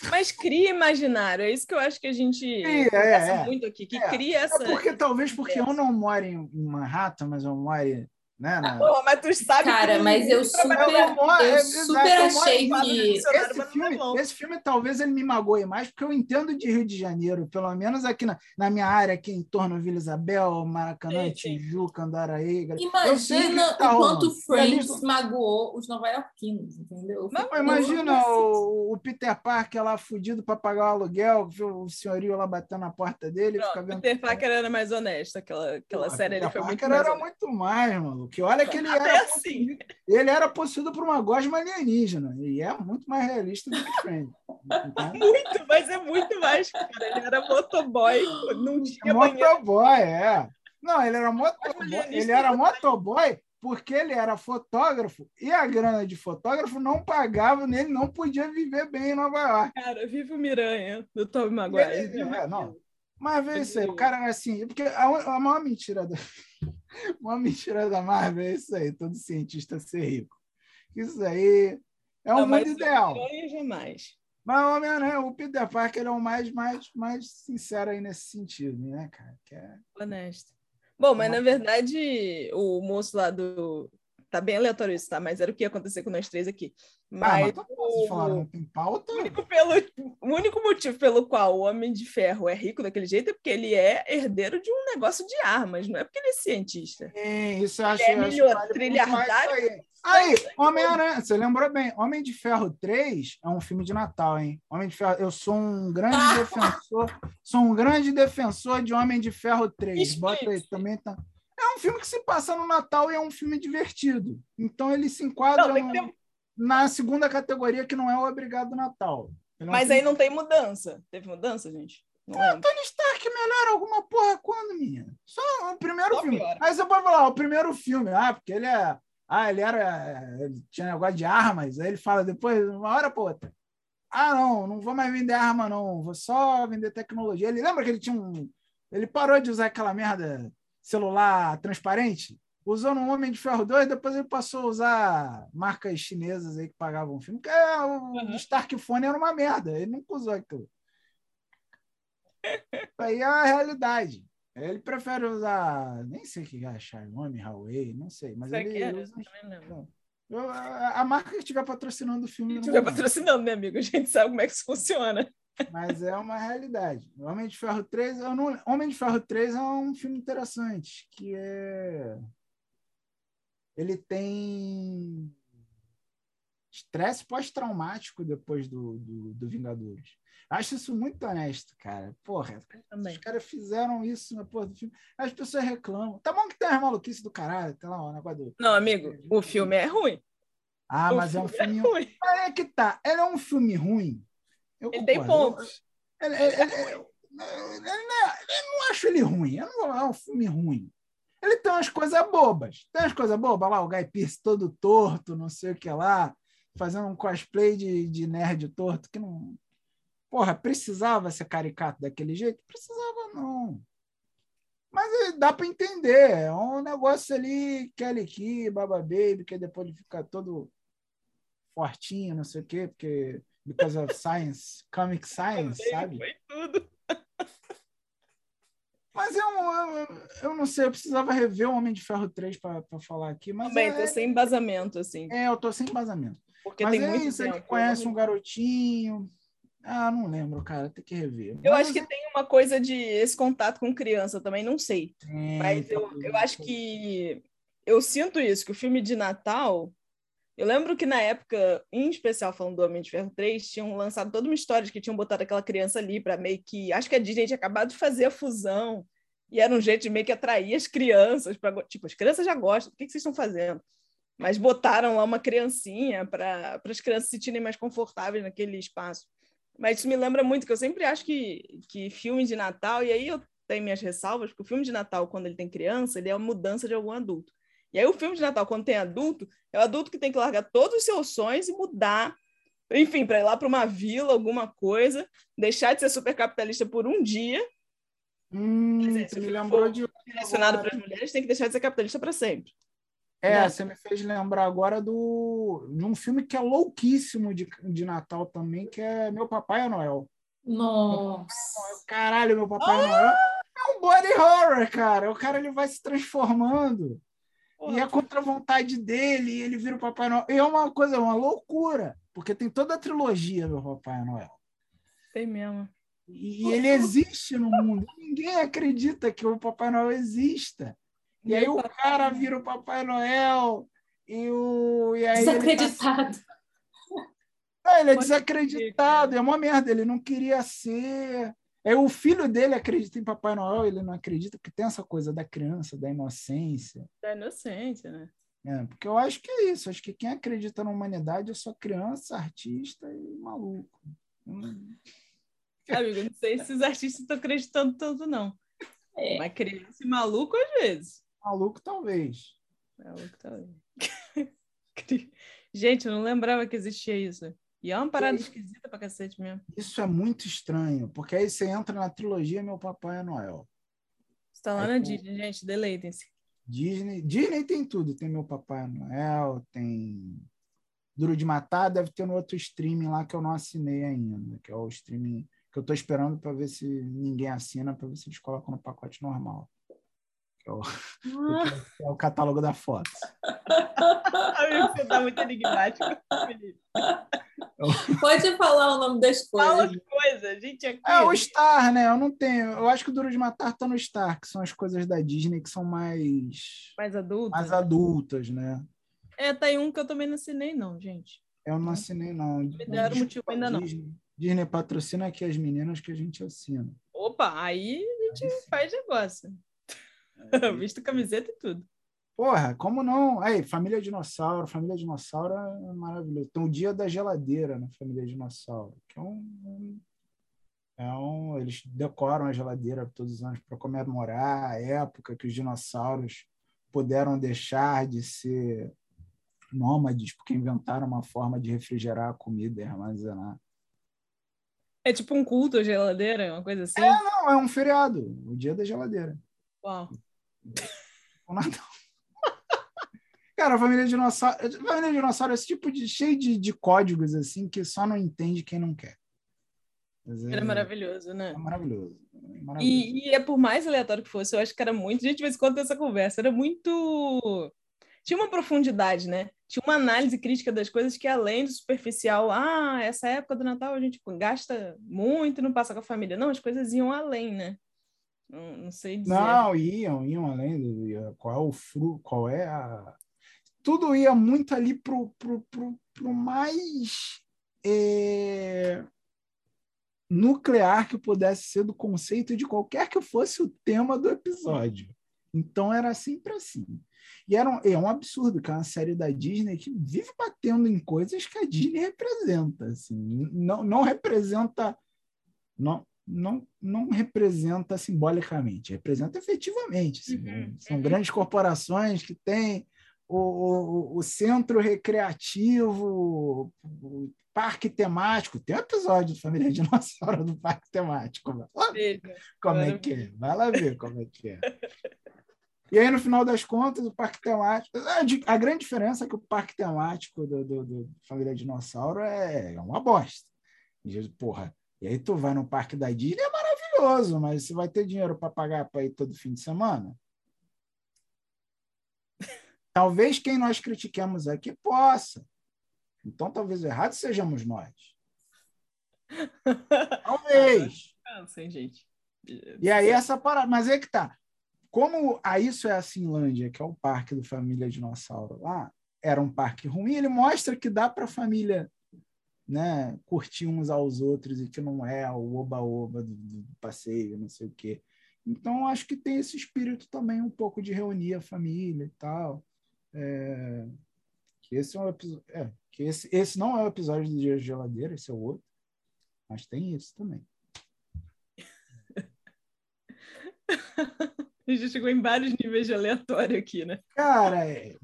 Mas cria imaginário, é isso que eu acho que a gente é, é, muito aqui, que é. cria essa. É porque talvez porque eu não moro em Manhattan, mas eu moro né? Na... Porra, mas tu sabe Cara, mas eu super, eu é, super achei que esse filme, esse filme talvez ele me magoe mais, porque eu entendo de Rio de Janeiro, pelo menos aqui na, na minha área, aqui em torno Vila Isabel, Maracanã, sim, Tijuca, Andaraí. Imagina tá o quanto Friends ali... magoou os nova-iorquinos, entendeu? Mas, imagina o, o, Peter Parker lá fudido para pagar o aluguel, o senhorio lá batendo na porta dele. Não, Peter Parker era mais honesto, aquela, aquela Pô, série ele foi Parker muito era muito mais, mano. Que olha que ele era, assim. ele era possuído por uma gosma alienígena. E é muito mais realista do que Friend. Então... muito, mas é muito mais, cara. Ele era motoboy, não tinha Motoboy, é. Não, ele era motoboy. Ele era motoboy porque ele era fotógrafo e a grana de fotógrafo não pagava nele, não podia viver bem em Nova York. Cara, vive o Miranha, do Tom Maguire. Ele, é, não. Mas vê isso aí, o cara assim, porque a, a maior mentira da, uma mentira da Marvel é isso aí, todo cientista ser rico. Isso aí é o mundo ideal. Jamais. Mas o Homem-Aranha, o Peter Parker é o mais, mais, mais sincero aí nesse sentido, né, cara? Que é... Honesto. Bom, mas na verdade, o moço lá do Tá bem aleatório isso, tá? Mas era o que ia acontecer com nós três aqui. Mas, ah, mas o... falar, não tem pauta? O único, pelo... o único motivo pelo qual o Homem de Ferro é rico daquele jeito é porque ele é herdeiro de um negócio de armas, não é porque ele é cientista. Sim, isso eu acho. Ele é melhor trilhardário. Aí, Homem-Aranha, você lembrou bem, Homem de Ferro 3 é um filme de Natal, hein? Homem de Ferro, eu sou um grande defensor, sou um grande defensor de Homem de Ferro 3. Bota aí, também tá. É um filme que se passa no Natal e é um filme divertido. Então ele se enquadra não, no, na segunda categoria que não é o Obrigado Natal. É um Mas filme... aí não tem mudança. Teve mudança, gente? Não Ah. Tony Stark melhora alguma porra quando, menina? Só o primeiro Só filme. piora. Aí você pode falar, o primeiro filme, ah, porque ele é. Ah, ele era. Ele tinha negócio de armas. Aí ele fala depois, uma hora pra outra. Ah, não, não vou mais vender arma, não. Vou só vender tecnologia. Ele lembra que ele tinha um. Ele parou de usar aquela merda celular transparente? Usou no Homem de Ferro 2, depois ele passou a usar marcas chinesas aí que pagavam o filme. Porque é, o. Stark Phone era uma merda. Ele nunca usou aquilo. Isso aí é a realidade. Ele prefere usar. Nem sei o que é Xiaomi, Huawei, não sei. Mas Será ele era? usa. Também lembro. Eu- a a marca que estiver patrocinando o filme. Não estiver patrocinando, né, amigo? A gente sabe como é que isso funciona. Mas é uma realidade. Homem de Ferro 3, eu não... Homem de Ferro 3 é um filme interessante, que é. Ele tem estresse pós-traumático depois do, do, do Vingadores. Acho isso muito honesto, cara. Porra, os caras fizeram isso na porra do filme. As pessoas reclamam. Tá bom que tem as maluquices do caralho, tem lá o negócio do. Não, amigo, o filme é ruim. Ah, O mas é um filme filme. ruim. É que tá. Ele é um filme ruim. Eu Ele tem pontos. Não é- eu não acho ele ruim. Eu não é um filme ruim. Ele tem umas coisas bobas. Tem umas coisas bobas lá, o Guy Pearce todo torto, não sei o que lá, fazendo um cosplay de, de nerd torto que não. Porra, precisava ser caricato daquele jeito? Precisava, não. Mas eh, dá para entender. É um negócio ali, Kelly Key, Baba Baby, que depois ele fica todo fortinho, não sei o quê, porque because of science, comic science, sabe? Foi tudo. Mas eu, eu, eu não sei, eu precisava rever o Homem de Ferro 3 para falar aqui, mas Também, é, tô sem embasamento, assim. é, eu tô sem embasamento. Porque mas tem é muito isso, ele tempo. conhece um garotinho. Ah, não lembro, cara, tem que rever. Eu Mas acho que tem uma coisa de esse contato com criança, eu também não sei. tem, Mas eu, eu acho que eu sinto isso, que o filme de Natal. Eu lembro que na época, em especial falando do Homem de Ferro 3, tinham lançado toda uma história de que tinham botado aquela criança ali para meio que. Acho que a Disney tinha acabado de fazer a fusão. E era um jeito de meio que atrair as crianças. Pra, tipo, as crianças já gostam, o que, que vocês estão fazendo? Mas botaram lá uma criancinha para as crianças se sentirem mais confortáveis naquele espaço. Mas isso me lembra muito, que eu sempre acho que, que filme de Natal, e aí eu tenho minhas ressalvas, porque o filme de Natal, quando ele tem criança, ele é uma mudança de algum adulto. E aí o filme de Natal, quando tem adulto, é o adulto que tem que largar todos os seus sonhos e mudar, enfim, para ir lá para uma vila, alguma coisa, deixar de ser super capitalista por um dia, Hum, Quer dizer, você se me for lembrou de. direcionado para as mulheres, tem que deixar de ser capitalista para sempre. É, né? você me fez lembrar agora do, de um filme que é louquíssimo de, de Natal também, que é Meu Papai é Noel. Nossa. Caralho, meu Papai Noel é um body horror, cara. O cara ele vai se transformando. E é contra a vontade dele, e ele vira o Papai Noel. E é uma coisa, uma loucura, porque tem toda a trilogia do Papai Noel. Tem mesmo. E ele existe no mundo. Ninguém acredita que o Papai Noel exista. E aí o cara vira o Papai Noel. E, o, e aí ele, tá- Desacreditado. Ah, ele é desacreditado, é uma merda, ele não queria ser. É o filho dele acredita em Papai Noel, ele não acredita, porque tem essa coisa da criança, da inocência. Da inocência, né? É, porque eu acho que é isso. Acho que quem acredita na humanidade é só criança, artista e maluco. Hum. Amigo, não sei se os artistas estão acreditando tanto, não. É. Mas criança e maluco, às vezes. Maluco, talvez. Maluco. Cri- Gente, eu não lembrava que existia isso. E é uma parada E- esquisita pra cacete mesmo. Isso é muito estranho, porque aí você entra na trilogia Meu Papai é Noel. Você tá lá Aí, na. Disney, gente, deleitem-se. Disney, Disney tem tudo. Tem Meu Papai Noel, tem Duro de Matar, deve ter no outro streaming lá que eu não assinei ainda, que é o streaming que eu tô esperando para ver se ninguém assina, para ver se eles colocam no pacote normal. Que é o, que é o catálogo da foto. Você tá muito enigmático. Felipe. Pode falar o nome das Fala coisas. coisa, gente, aqui. É o Star, né? Eu não tenho. Eu acho que o Duro de Matar tá no Star, que são as coisas da Disney que são mais, Mais adulto. mais adultas, né? É, tá aí um que eu também não assinei, não, gente. Eu não assinei, não. Me deram motivo ainda não. Disney, Disney patrocina aqui as meninas que a gente assina. Opa, aí a gente faz negócio. Visto camiseta e tudo. Porra, como não? Aí, Família Dinossauro. Família Dinossauro é maravilhoso. Tem o Dia da Geladeira na Família Dinossauro, que é um, um- Então, eles decoram a geladeira todos os anos para comemorar a época que os dinossauros puderam deixar de ser nômades, porque inventaram uma forma de refrigerar a comida e armazenar. É tipo um culto à geladeira, uma coisa assim? É, não, é um feriado, o dia da geladeira. Uau. O Natal. Cara, a família dinossauro, a família dinossauro é esse tipo de cheio de, de códigos assim que só não entende quem não quer. É, era maravilhoso, né? É maravilhoso. É maravilhoso. E, e, é por mais aleatório que fosse, eu acho que era muito. A gente, de vez em quando, essa conversa. Era muito. Tinha uma profundidade, né? Tinha uma análise crítica das coisas que, além do superficial, ah, essa época do Natal a gente gasta muito e não passa com a família. Não, as coisas iam além, né? Não, não sei dizer. Não, iam, iam além. Do, qual é o fru, qual é a. Tudo ia muito ali pro, pro, pro, pro mais. É nuclear que pudesse ser do conceito de qualquer que fosse o tema do episódio. Então era sempre assim. E era um, é um absurdo que é uma série da Disney que vive batendo em coisas que a Disney representa. Assim. Não, não representa. Não, não, não representa simbolicamente, representa efetivamente. Assim, uhum. São uhum. grandes corporações que têm o, o, o centro recreativo, o parque temático. Tem um episódio do Família Dinossauro do parque temático. como é que é? Vai lá ver como é que é. E aí, no final das contas, o parque temático. A grande diferença é que o parque temático do, do, do Família Dinossauro é, é uma bosta. E, porra, e aí tu vai no parque da Disney, é maravilhoso, mas você vai ter dinheiro para pagar para ir todo fim de semana? Talvez quem nós critiquemos aqui possa. Então, talvez errado sejamos nós. Talvez. Cansem, gente. E aí, essa parada. Mas é que tá. Como a Isso é a Finlândia, que é o parque do Família Dinossauro lá, era um parque ruim, ele mostra que dá para a família né, curtir uns aos outros e que não é o oba-oba do, do, passeio, não sei o quê. Então, acho que tem esse espírito também um pouco de reunir a família e tal. É, que esse é um. É, que esse, esse não é o episódio do Dia de Geladeira, esse é o outro. Mas tem isso também. A gente chegou em vários níveis de aleatório aqui, né? Cara, é...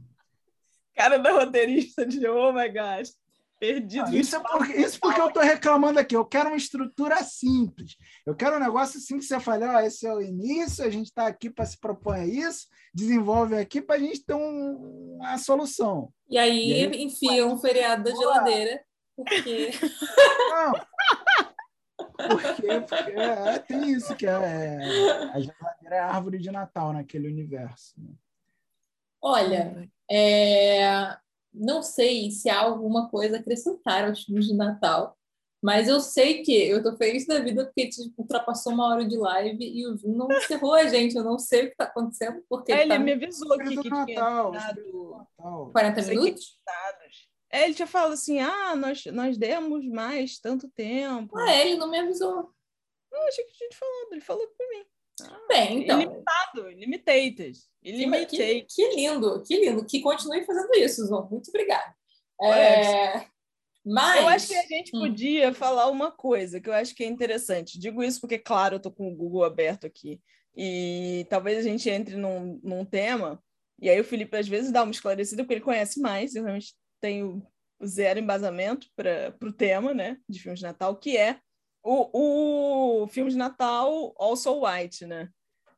Cara da roteirista de Oh my God. Perdido. Ah, isso, é porque, isso porque eu estou reclamando aqui. Eu quero uma estrutura simples. Eu quero um negócio assim que você fale: ó, esse é o início, a gente está aqui para se propor a isso, desenvolve aqui para a gente ter um, uma solução. E aí, e aí enfia um feriado da geladeira, porque. Não. Porque, porque é, tem isso, que é, a geladeira é a árvore de Natal naquele universo. Né? Olha, é, não sei se há alguma coisa a acrescentar aos filmes de Natal, mas eu sei que eu tô feliz da vida porque tipo, ultrapassou uma hora de live e o Zoom não encerrou a gente. Eu não sei o que está acontecendo. Porque é, ele tá... me avisou aqui que Natal, tinha dado 40 minutos. É, ele já falou assim: ah, nós, nós demos mais tanto tempo. Ah, é, ele não me avisou. Não, achei que a gente falou, ele falou para mim. Bem, então. Ilimitado, limited. Que, que, lindo, que lindo. Que continue fazendo isso, João. Muito obrigada. É, mas... Eu acho que a gente hum. podia falar uma coisa que eu acho que é interessante. Digo isso porque, claro, eu estou com o Google aberto aqui. E talvez a gente entre num, num tema, e aí o Felipe às vezes dá uma esclarecida, porque ele conhece mais, eu realmente tenho zero embasamento para o tema né, de filmes de Natal, que é o, o filme de Natal Also White, né?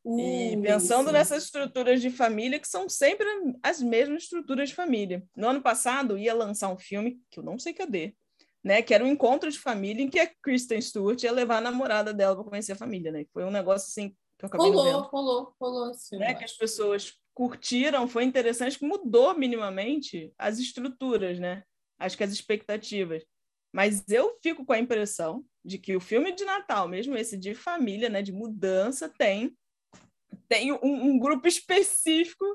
Uh, e pensando isso. nessas estruturas de família que são sempre as mesmas estruturas de família. No ano passado ia lançar um filme que eu não sei cadê, né? Que era um encontro de família em que a Kristen Stewart ia levar a namorada dela para conhecer a família, né? Foi um negócio assim que eu acabei rolou, vendo. Rolou, rolou, sim. Né? Que as pessoas curtiram, foi interessante, que mudou minimamente as estruturas, né? Acho que as expectativas. Mas eu fico com a impressão de que o filme de Natal, mesmo esse de família, né, de mudança, tem tem um, um grupo específico,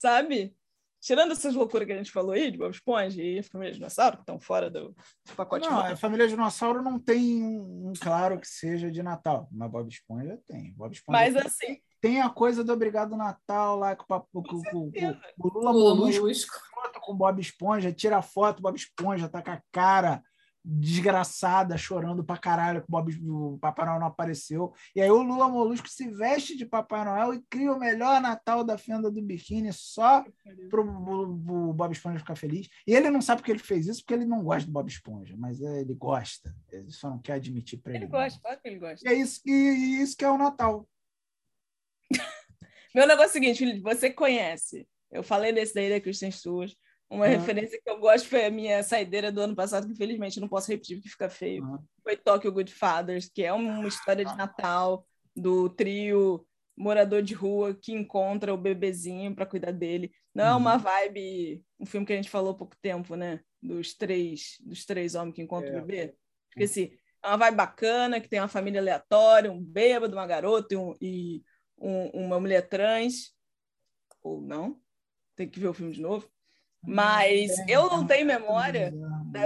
sabe? Tirando essas loucuras que a gente falou aí, de Bob Esponja e a Família Dinossauro, que estão fora do pacote. Não, a Família Dinossauro não tem um, claro que seja de Natal, mas Bob Esponja tem. Bob Esponja mas tem, assim... Tem a coisa do Obrigado Natal lá com, com, com, com, com o Lula Molusco, com Bob Esponja, tira foto, Bob Esponja tá com a cara desgraçada, chorando pra caralho que o, Bob, o Papai Noel não apareceu. E aí o Lula Molusco se veste de Papai Noel e cria o melhor Natal da fenda do biquíni só pro o, o Bob Esponja ficar feliz. E ele não sabe porque ele fez isso, porque ele não gosta do Bob Esponja, mas ele gosta. Ele só não quer admitir para ele. Ele gosta, claro que ele gosta. E é isso, e, isso que é o Natal. Meu negócio é o seguinte, você conhece. Eu falei desse daí da Christian Stewart. Uma uhum. referência que eu gosto foi a minha saideira do ano passado, que infelizmente não posso repetir porque fica feio. Uhum. Foi Tokyo Good Fathers, que é uma história de Natal do trio morador de rua que encontra o bebezinho para cuidar dele. Não uhum. é uma vibe, um filme que a gente falou há pouco tempo, né? Dos três, dos três homens que encontram é. o bebê. Porque assim, é uma vibe bacana, que tem uma família aleatória, um bêbado, uma garota e, um, e um, uma mulher trans. Ou não? Tem que ver o filme de novo. Mas eu não tenho memória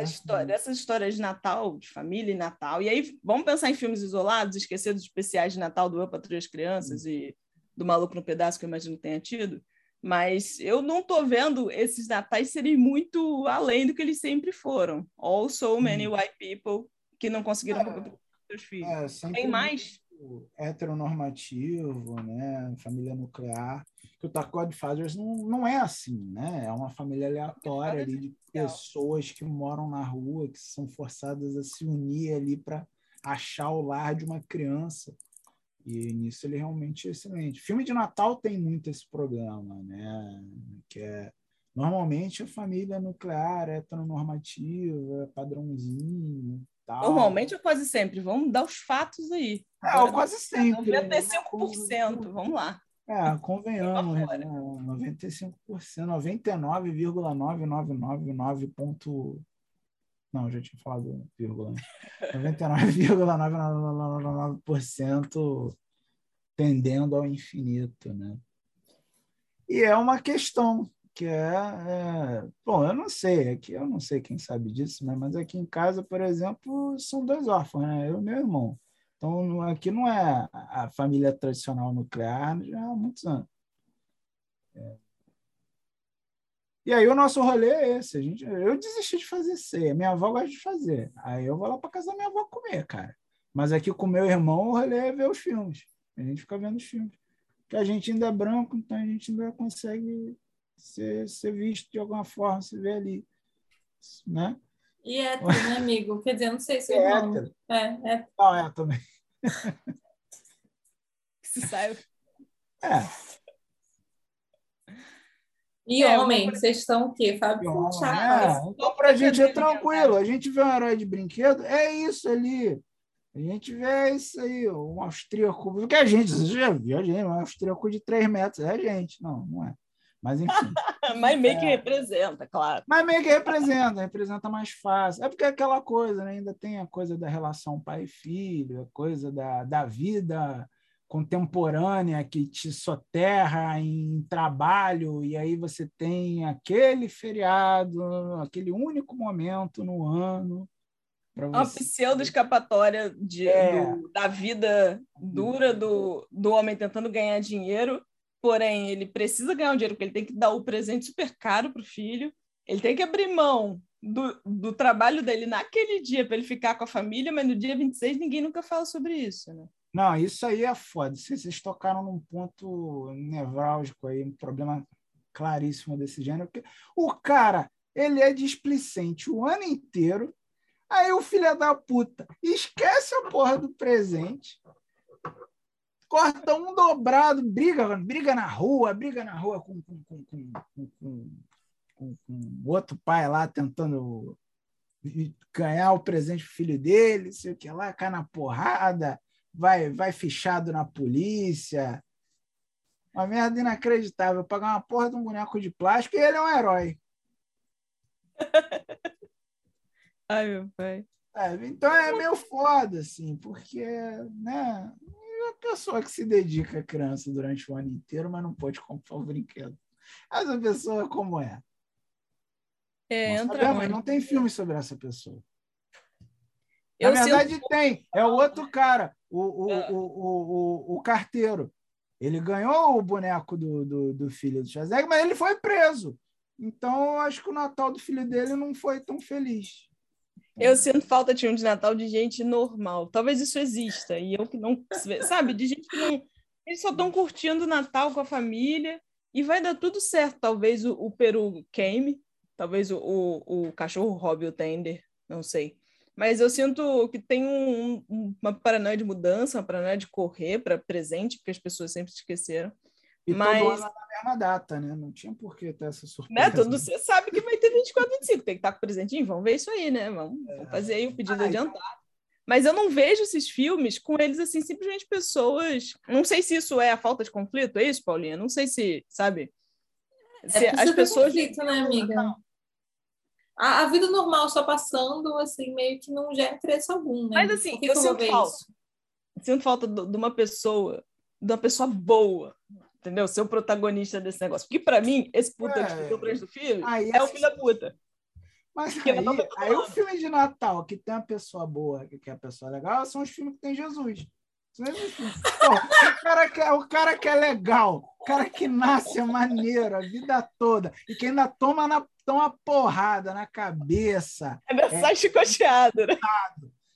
história, dessas histórias de Natal, de família e Natal. E aí, vamos pensar em filmes isolados, esquecer dos especiais de Natal do Eu para Três Crianças e do Maluco no Pedaço, que eu imagino tenha tido. Mas eu não estou vendo esses natais serem muito além do que eles sempre foram. All so many white people que não conseguiram é, seus filhos. É, Tem mais? Heteronormativo, né? família nuclear que o Taco Fathers não, não é assim, né? É uma família aleatória ali de pessoas que moram na rua, que são forçadas a se unir ali para achar o lar de uma criança. E nisso ele realmente é excelente. Filme de Natal tem muito esse programa, né? Que é normalmente a família nuclear, heteronormativa, padrãozinho, tal. Normalmente ou quase sempre? Vamos dar os fatos aí. É, ou quase sempre. 95%, vamos lá. É, convenhamos, né? 95%, 99,9999 ponto... Não, já tinha falado vírgula. 99,999% tendendo ao infinito, né? E é uma questão que é, é, Bom, eu não sei, aqui eu não sei quem sabe disso, né? mas aqui em casa, por exemplo, são dois órfãos, né? Eu e meu irmão. Então, aqui não é a família tradicional nuclear já há muitos anos. É. E aí o nosso rolê é esse. A gente, eu desisti de fazer ceia. Minha avó gosta de fazer. Aí eu vou lá para casa da minha avó comer, cara. Mas aqui com meu irmão, o rolê é ver os filmes. A gente fica vendo os filmes. Porque a gente ainda é branco, então a gente ainda consegue ser, ser visto de alguma forma, se ver ali. Né? E hétero, né, amigo? Quer dizer, não sei se é, é hétero. É, é. Não, é também. Se saiu. É. E é, homem, vocês estão o quê? Fábio é, Então, para a gente é tranquilo. A gente vê um herói de brinquedo, é isso ali. A gente vê isso aí, um austríaco. Porque a gente, você já viu a gente, um austríaco de 3 metros. É a gente. Não, não é. Mas enfim. Mas meio é. que representa, claro. Mas meio que representa, representa mais fácil. É porque é aquela coisa, né? ainda tem a coisa da relação pai e filho, a coisa da, da vida contemporânea que te soterra em trabalho, e aí você tem aquele feriado, aquele único momento no ano. Uma pseudo-escapatória é. da vida dura do, do homem tentando ganhar dinheiro Porém, ele precisa ganhar um dinheiro, porque ele tem que dar o presente super caro para o filho, ele tem que abrir mão do, do trabalho dele naquele dia para ele ficar com a família, mas no dia 26 ninguém nunca fala sobre isso, né? Não, isso aí é foda. Vocês tocaram num ponto nevrálgico aí, um problema claríssimo desse gênero, porque o cara, ele é displicente o ano inteiro, aí o filho da puta esquece a porra do presente, corta um dobrado, briga, briga na rua, briga na rua com, com, com, com, com, com, com outro pai lá tentando ganhar o presente do filho dele, sei o que lá, cai na porrada, vai, vai fichado na polícia. Uma merda inacreditável. Pagar uma porra de um boneco de plástico e ele é um herói. Ai, meu pai. É, então é meio foda, assim, porque, né? A pessoa que se dedica à criança durante o ano inteiro, mas não pode comprar o brinquedo. Essa pessoa como é? É, entra mas não tem filme sobre essa pessoa. Eu Na verdade, sinto... tem. É o outro cara, o, o, é. o, o, o, carteiro. Ele ganhou o boneco do, do, do filho do Schwarzenegger, mas ele foi preso. Então, acho que o Natal do filho dele não foi tão feliz. Eu sinto falta de um de Natal de gente normal. Talvez isso exista. E eu que não. Sabe? De gente que não. Eles só estão curtindo o Natal com a família e vai dar tudo certo. Talvez o, o peru queime, talvez o, o, o cachorro roube o tender, não sei. Mas eu sinto que tem um, um, uma paranoia de mudança, uma paranoia de correr para presente, porque as pessoas sempre esqueceram. E Mas... todo ano na mesma data, né? Não tinha por que ter essa surpresa. Né? Todo você sabe que vai ter 24, 25, tem que estar com o presentinho, vamos ver isso aí, né? Vamos, é. vamos fazer aí o pedido Ai, adiantado. Mas eu não vejo esses filmes com eles, assim, simplesmente pessoas. Não sei se isso é a falta de conflito, é isso, Paulinha? Não sei se, sabe? É se as pessoas. Conflito, né, amiga? A, a, vida normal só passando, assim, meio que não gera interesse algum, né? Mas assim, eu, eu sinto falta. Isso? Sinto falta de uma pessoa, de uma pessoa boa, entendeu? Ser o protagonista desse negócio. Porque, para mim, esse puta é. que ficou preso do filho aí, é o filho da puta. Mas aí, aí o filme de Natal, que tem a pessoa boa, que é a pessoa legal, são os filmes que tem Jesus. Pô, o, cara que é, o cara que é legal, o cara que nasce é maneiro a vida toda, e que ainda toma na, toma porrada na cabeça. Ainda é, sai chicoteado, né?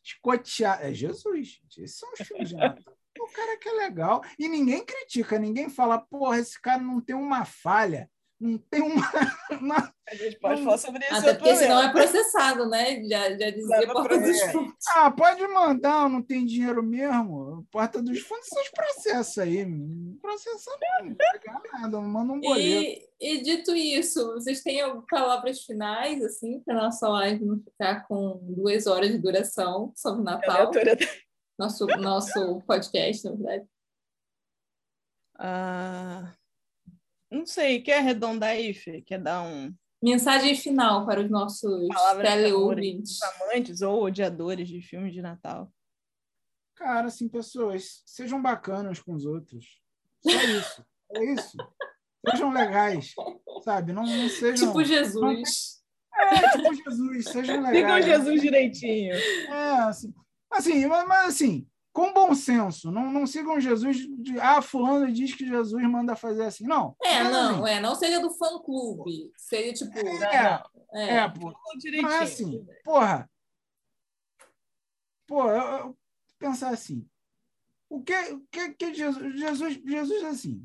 Chicoteado. É Jesus, gente. Esses são os filmes de Natal. O cara que é legal. E ninguém critica, ninguém fala, porra, esse cara não tem uma falha não tem uma, uma. A gente pode falar sobre isso. Até porque senão é processado, né? Já, já dizia Porta dos Fundos. Ah, pode mandar, não tem dinheiro mesmo. Porta dos Fundos, esses processos aí. Processa não, não nada, manda um boleto. E, e dito isso, vocês têm palavras finais, assim, para nossa live não ficar com duas horas de duração sobre Natal? Nosso, nosso podcast, na verdade. Ah. Não sei, quer arredondar aí, Fê? Quer dar um. Mensagem final para os nossos teleouvintes. Amantes ou odiadores de filmes de Natal. Cara, assim, pessoas, sejam bacanas com os outros. Só isso. é isso. Sejam legais, sabe? Não, não sejam. Tipo Jesus. Não... É, tipo Jesus, sejam legais. Sigam Jesus direitinho. É, assim. Assim, mas, mas assim, com bom senso. Não, não sigam Jesus de ah, fulano diz que Jesus manda fazer assim. Não. É, não, assim. é, não seja do fã clube. Seja tipo. É, né, é, é pô. Não é assim. Porra. Pô, eu, eu pensar assim. O que, o que, que Jesus, Jesus, Jesus assim?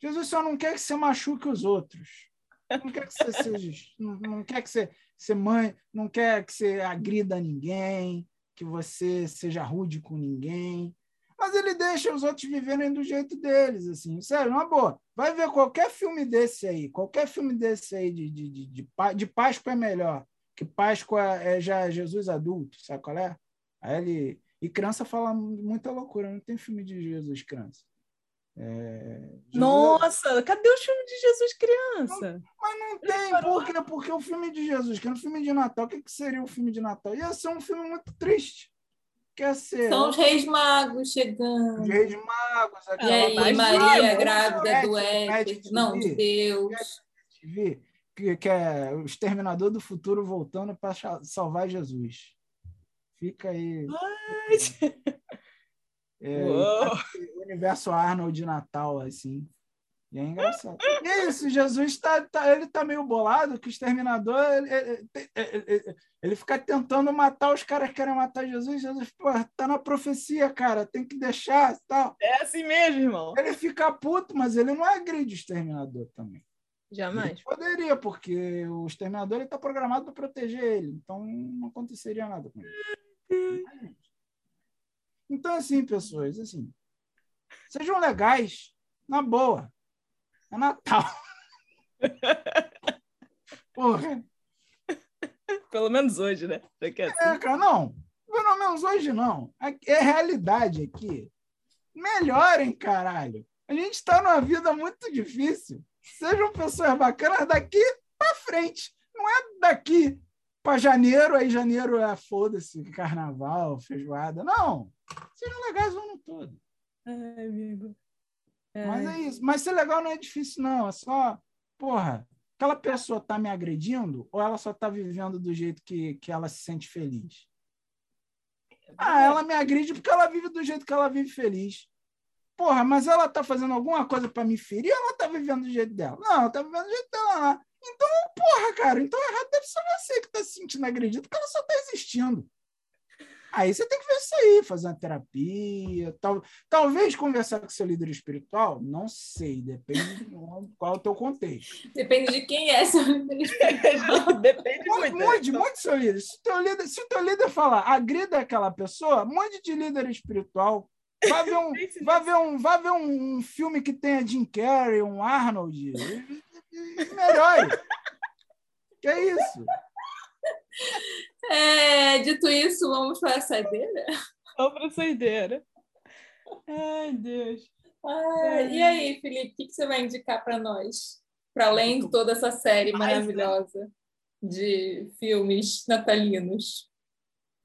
Jesus só não quer que você machuque os outros. Não quer que você seja, não, não quer que você, você mãe, não quer que você agrida ninguém que você seja rude com ninguém. Mas ele deixa os outros viverem do jeito deles, assim. Sério, uma boa. Vai ver qualquer filme desse aí, qualquer filme desse aí de, de, de, de, de Páscoa é melhor, que Páscoa é já Jesus adulto, sabe qual é? Aí ele... E criança fala muita loucura, não tem filme de Jesus criança. É, Jesus... Nossa, cadê o filme de Jesus criança? Não, mas não tem, por quê? Porque o filme de Jesus, que é um filme de Natal, o que, que seria o filme de Natal? Ia ser um filme muito triste. Quer ser. São os Reis Magos chegando. Os Reis Magos. E aí, Maria, é, grávida do Éter, não, de Deus. Que, que é o Exterminador do Futuro voltando para salvar Jesus. Fica aí. É, o universo Arnold de Natal, assim. E é engraçado. E é isso, Jesus tá, tá, ele tá meio bolado que o exterminador ele, ele, ele, ele fica tentando matar os caras que querem matar Jesus. Jesus, pô, tá na profecia, cara, tem que deixar tal. É assim mesmo, irmão. Ele fica puto, mas ele não agride o exterminador também. Jamais. Ele poderia, porque o exterminador está programado para proteger ele, então não aconteceria nada com ele. Então, assim, pessoas, assim, sejam legais, na boa. É Natal. Porra. Pelo menos hoje, né? É, cara, não. Pelo menos hoje não. É realidade aqui. Melhorem, caralho. A gente está numa vida muito difícil. Sejam pessoas bacanas daqui para frente. Não é daqui para janeiro, aí janeiro é foda-se, carnaval, feijoada. Não. Sejam legais o ano todo. Ai, amigo. Mas é isso. Mas ser legal não é difícil, não. É só, porra, aquela pessoa tá me agredindo ou ela só tá vivendo do jeito que, que ela se sente feliz? Ah, ela me agride porque ela vive do jeito que ela vive feliz. Porra, mas ela tá fazendo alguma coisa para me ferir ou ela tá vivendo do jeito dela? Não, ela tá vivendo do jeito dela. Então, porra, cara, então errado deve ser você que está se sentindo agredido, porque ela só está existindo. Aí você tem que ver isso aí, fazer uma terapia, tal, talvez conversar com seu líder espiritual, não sei, depende de qual é o teu contexto. Depende de quem é seu líder espiritual. depende muito. Mude, mude seu líder. Se o teu líder, se o teu líder falar, agrida aquela pessoa, mude de líder espiritual. Vá ver um, vá ver um, vá ver um filme que tenha Jim Carrey, um Arnold. Melhor. que é isso? É, dito isso, vamos para a saideira? Vamos para a saideira. Ai, Deus. Ah, e aí, Felipe, o que, você vai indicar para nós? Para além de toda essa série maravilhosa de filmes natalinos.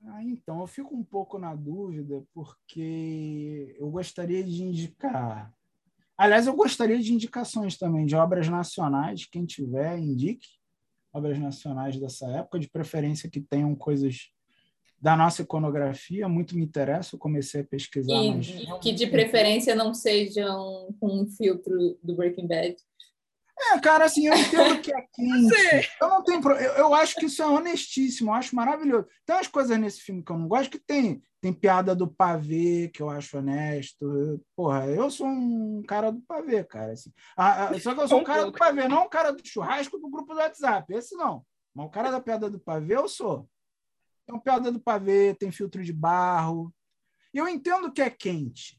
Ah, então, eu fico um pouco na dúvida, porque eu gostaria de indicar. Aliás, eu gostaria de indicações também de obras nacionais. Quem tiver, indique obras nacionais dessa época, de preferência que tenham coisas da nossa iconografia, muito me interessa, eu comecei a pesquisar. E mas... que de preferência não sejam com um filtro do Breaking Bad. É, cara, assim, eu entendo que é quente. Eu não tenho. Eu, eu acho que isso é honestíssimo, eu acho maravilhoso. Tem umas coisas nesse filme que eu não gosto que tem. Tem piada do pavê, que eu acho honesto. Porra, eu sou um cara do pavê, cara. Assim. Ah, ah, só que eu sou um cara do pavê, não um cara do churrasco do grupo do WhatsApp. Esse não. Mas o cara da piada do pavê, eu sou. Tem piada do pavê, tem filtro de barro. Eu entendo que é quente.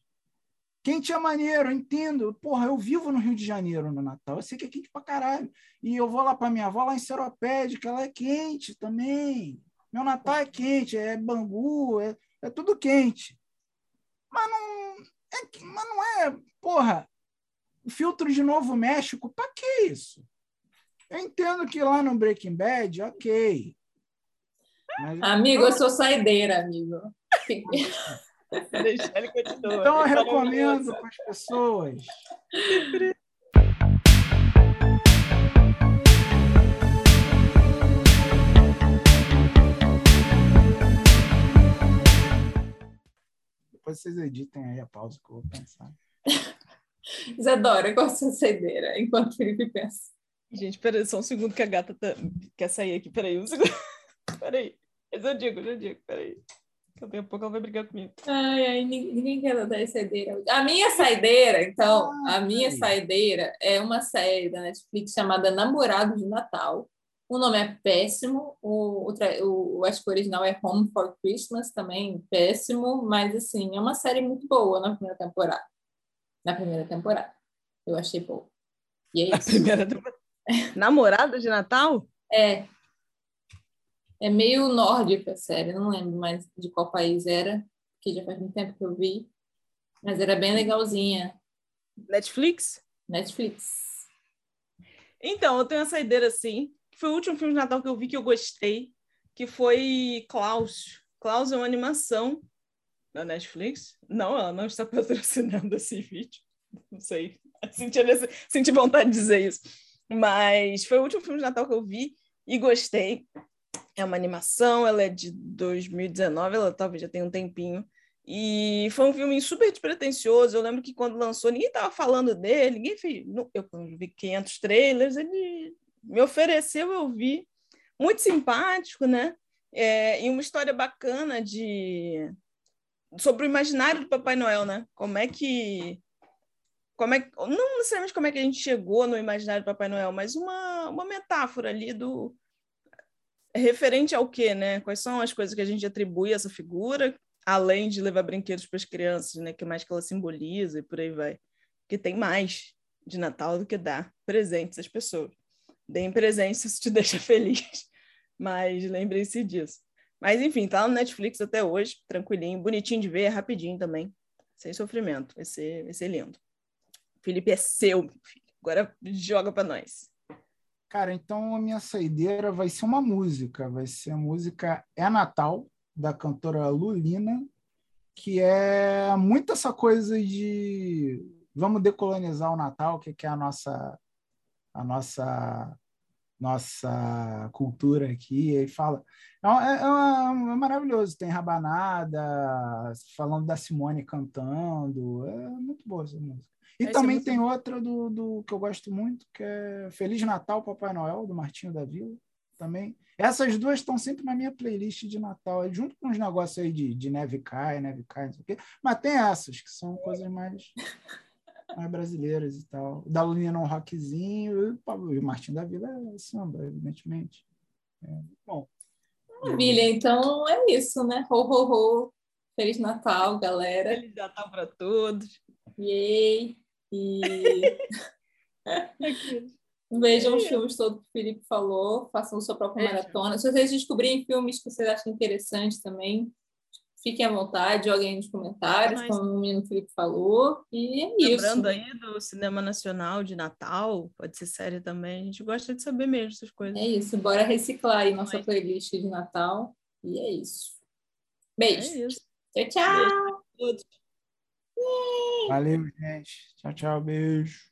Quente é maneiro, eu entendo. Porra, eu vivo no Rio de Janeiro no Natal. Eu sei que é quente pra caralho. E eu vou lá pra minha avó lá em Seropédica, ela é quente também. Meu Natal é quente, é Bangu, é, é tudo quente. Mas não, é, mas não é, porra, filtro de Novo México, pra que isso? Eu entendo que lá no Breaking Bad, ok. Mas, amigo, eu sou saideira, amigo. Deixa ele continuar. Então eu recomendo para as pessoas. Depois vocês editem aí a pausa que eu vou pensar. Isadora, qual a sua saideira? Enquanto o Felipe pensa. Gente, peraí, só um segundo que a gata tá... quer sair aqui. Peraí, um segundo. Peraí. Mas eu digo, eu digo, peraí. Daqui a pouco ela vai brigar comigo. Ai, ai, ninguém quer dar saideira. A minha saideira, então, ah, a minha saideira é uma série da Netflix chamada Namorado de Natal. O nome é péssimo, o, o, o acho que o original é Home for Christmas, também péssimo, mas assim, é uma série muito boa na primeira temporada. Na primeira temporada. Eu achei boa. E é isso. A primeira temporada. Namorado de Natal? É, é meio nórdica a série, não lembro mais de qual país era, porque já faz muito tempo que eu vi. Mas era bem legalzinha. Netflix? Netflix. Então, eu tenho uma saideira assim, que foi o último filme de Natal que eu vi que eu gostei, que foi Klaus. Klaus é uma animação da Netflix. Não, ela não está patrocinando esse vídeo. Não sei. Senti, senti vontade de dizer isso. Mas foi o último filme de Natal que eu vi e gostei. É uma animação, ela é de 2019, ela talvez já tenha um tempinho. E foi um filme super despretensioso. Eu lembro que quando lançou, ninguém estava falando dele, ninguém fez. Eu vi 500 trailers, ele me ofereceu, eu vi. Muito simpático, né? É, e uma história bacana de sobre o imaginário do Papai Noel, né? Como é que como é não necessariamente como é que a gente chegou no imaginário do Papai Noel, mas uma, uma metáfora ali do referente ao quê, né? Quais são as coisas que a gente atribui a essa figura, além de levar brinquedos para as crianças, né? Que mais que ela simboliza e por aí vai. Que tem mais de Natal do que dar presentes às pessoas. Deem presentes, isso te deixa feliz. Mas lembrem-se disso. Mas enfim, tá no Netflix até hoje, tranquilinho, bonitinho de ver, rapidinho também, sem sofrimento. Vai ser, vai ser lindo. Felipe é seu. Agora joga para nós. Cara, então a minha saideira vai ser uma música, vai ser a música É Natal, da cantora Lulina, que é muito essa coisa de vamos decolonizar o Natal, que é a nossa a nossa nossa cultura aqui, e fala. É, é, é, é, maravilhoso, tem rabanada, falando da Simone cantando, é muito boa essa música. E Esse é também tem outra do, do que eu gosto muito, que é Feliz Natal, Papai Noel, do Martinho da Vila. Também. Essas duas estão sempre na minha playlist de Natal, aí junto com os negócios aí de, de neve cai, neve cai, não sei o quê. Mas tem essas, que são coisas mais, mais brasileiras e tal. Da Lunina um rockzinho, e o Martinho da Vila é samba, evidentemente. É, bom. Maravilha, então é isso, né? Ho, ho, ho. Feliz Natal, galera. Feliz Natal para todos. Yay! E vejam os filmes todos que o Felipe falou, façam sua própria Vejam. maratona. Se vocês descobrirem filmes que vocês acham interessantes também, fiquem à vontade, joguem nos comentários, Mas- como o menino Felipe falou. E é isso. Lembrando aí do cinema nacional de Natal, pode ser série também. A gente gosta de saber mesmo essas coisas. É isso. Bora reciclar aí nossa playlist de Natal. E é isso. É Beijo. isso. Tchau, tchau. Todos. Valeu, gente. Tchau, tchau, beijo.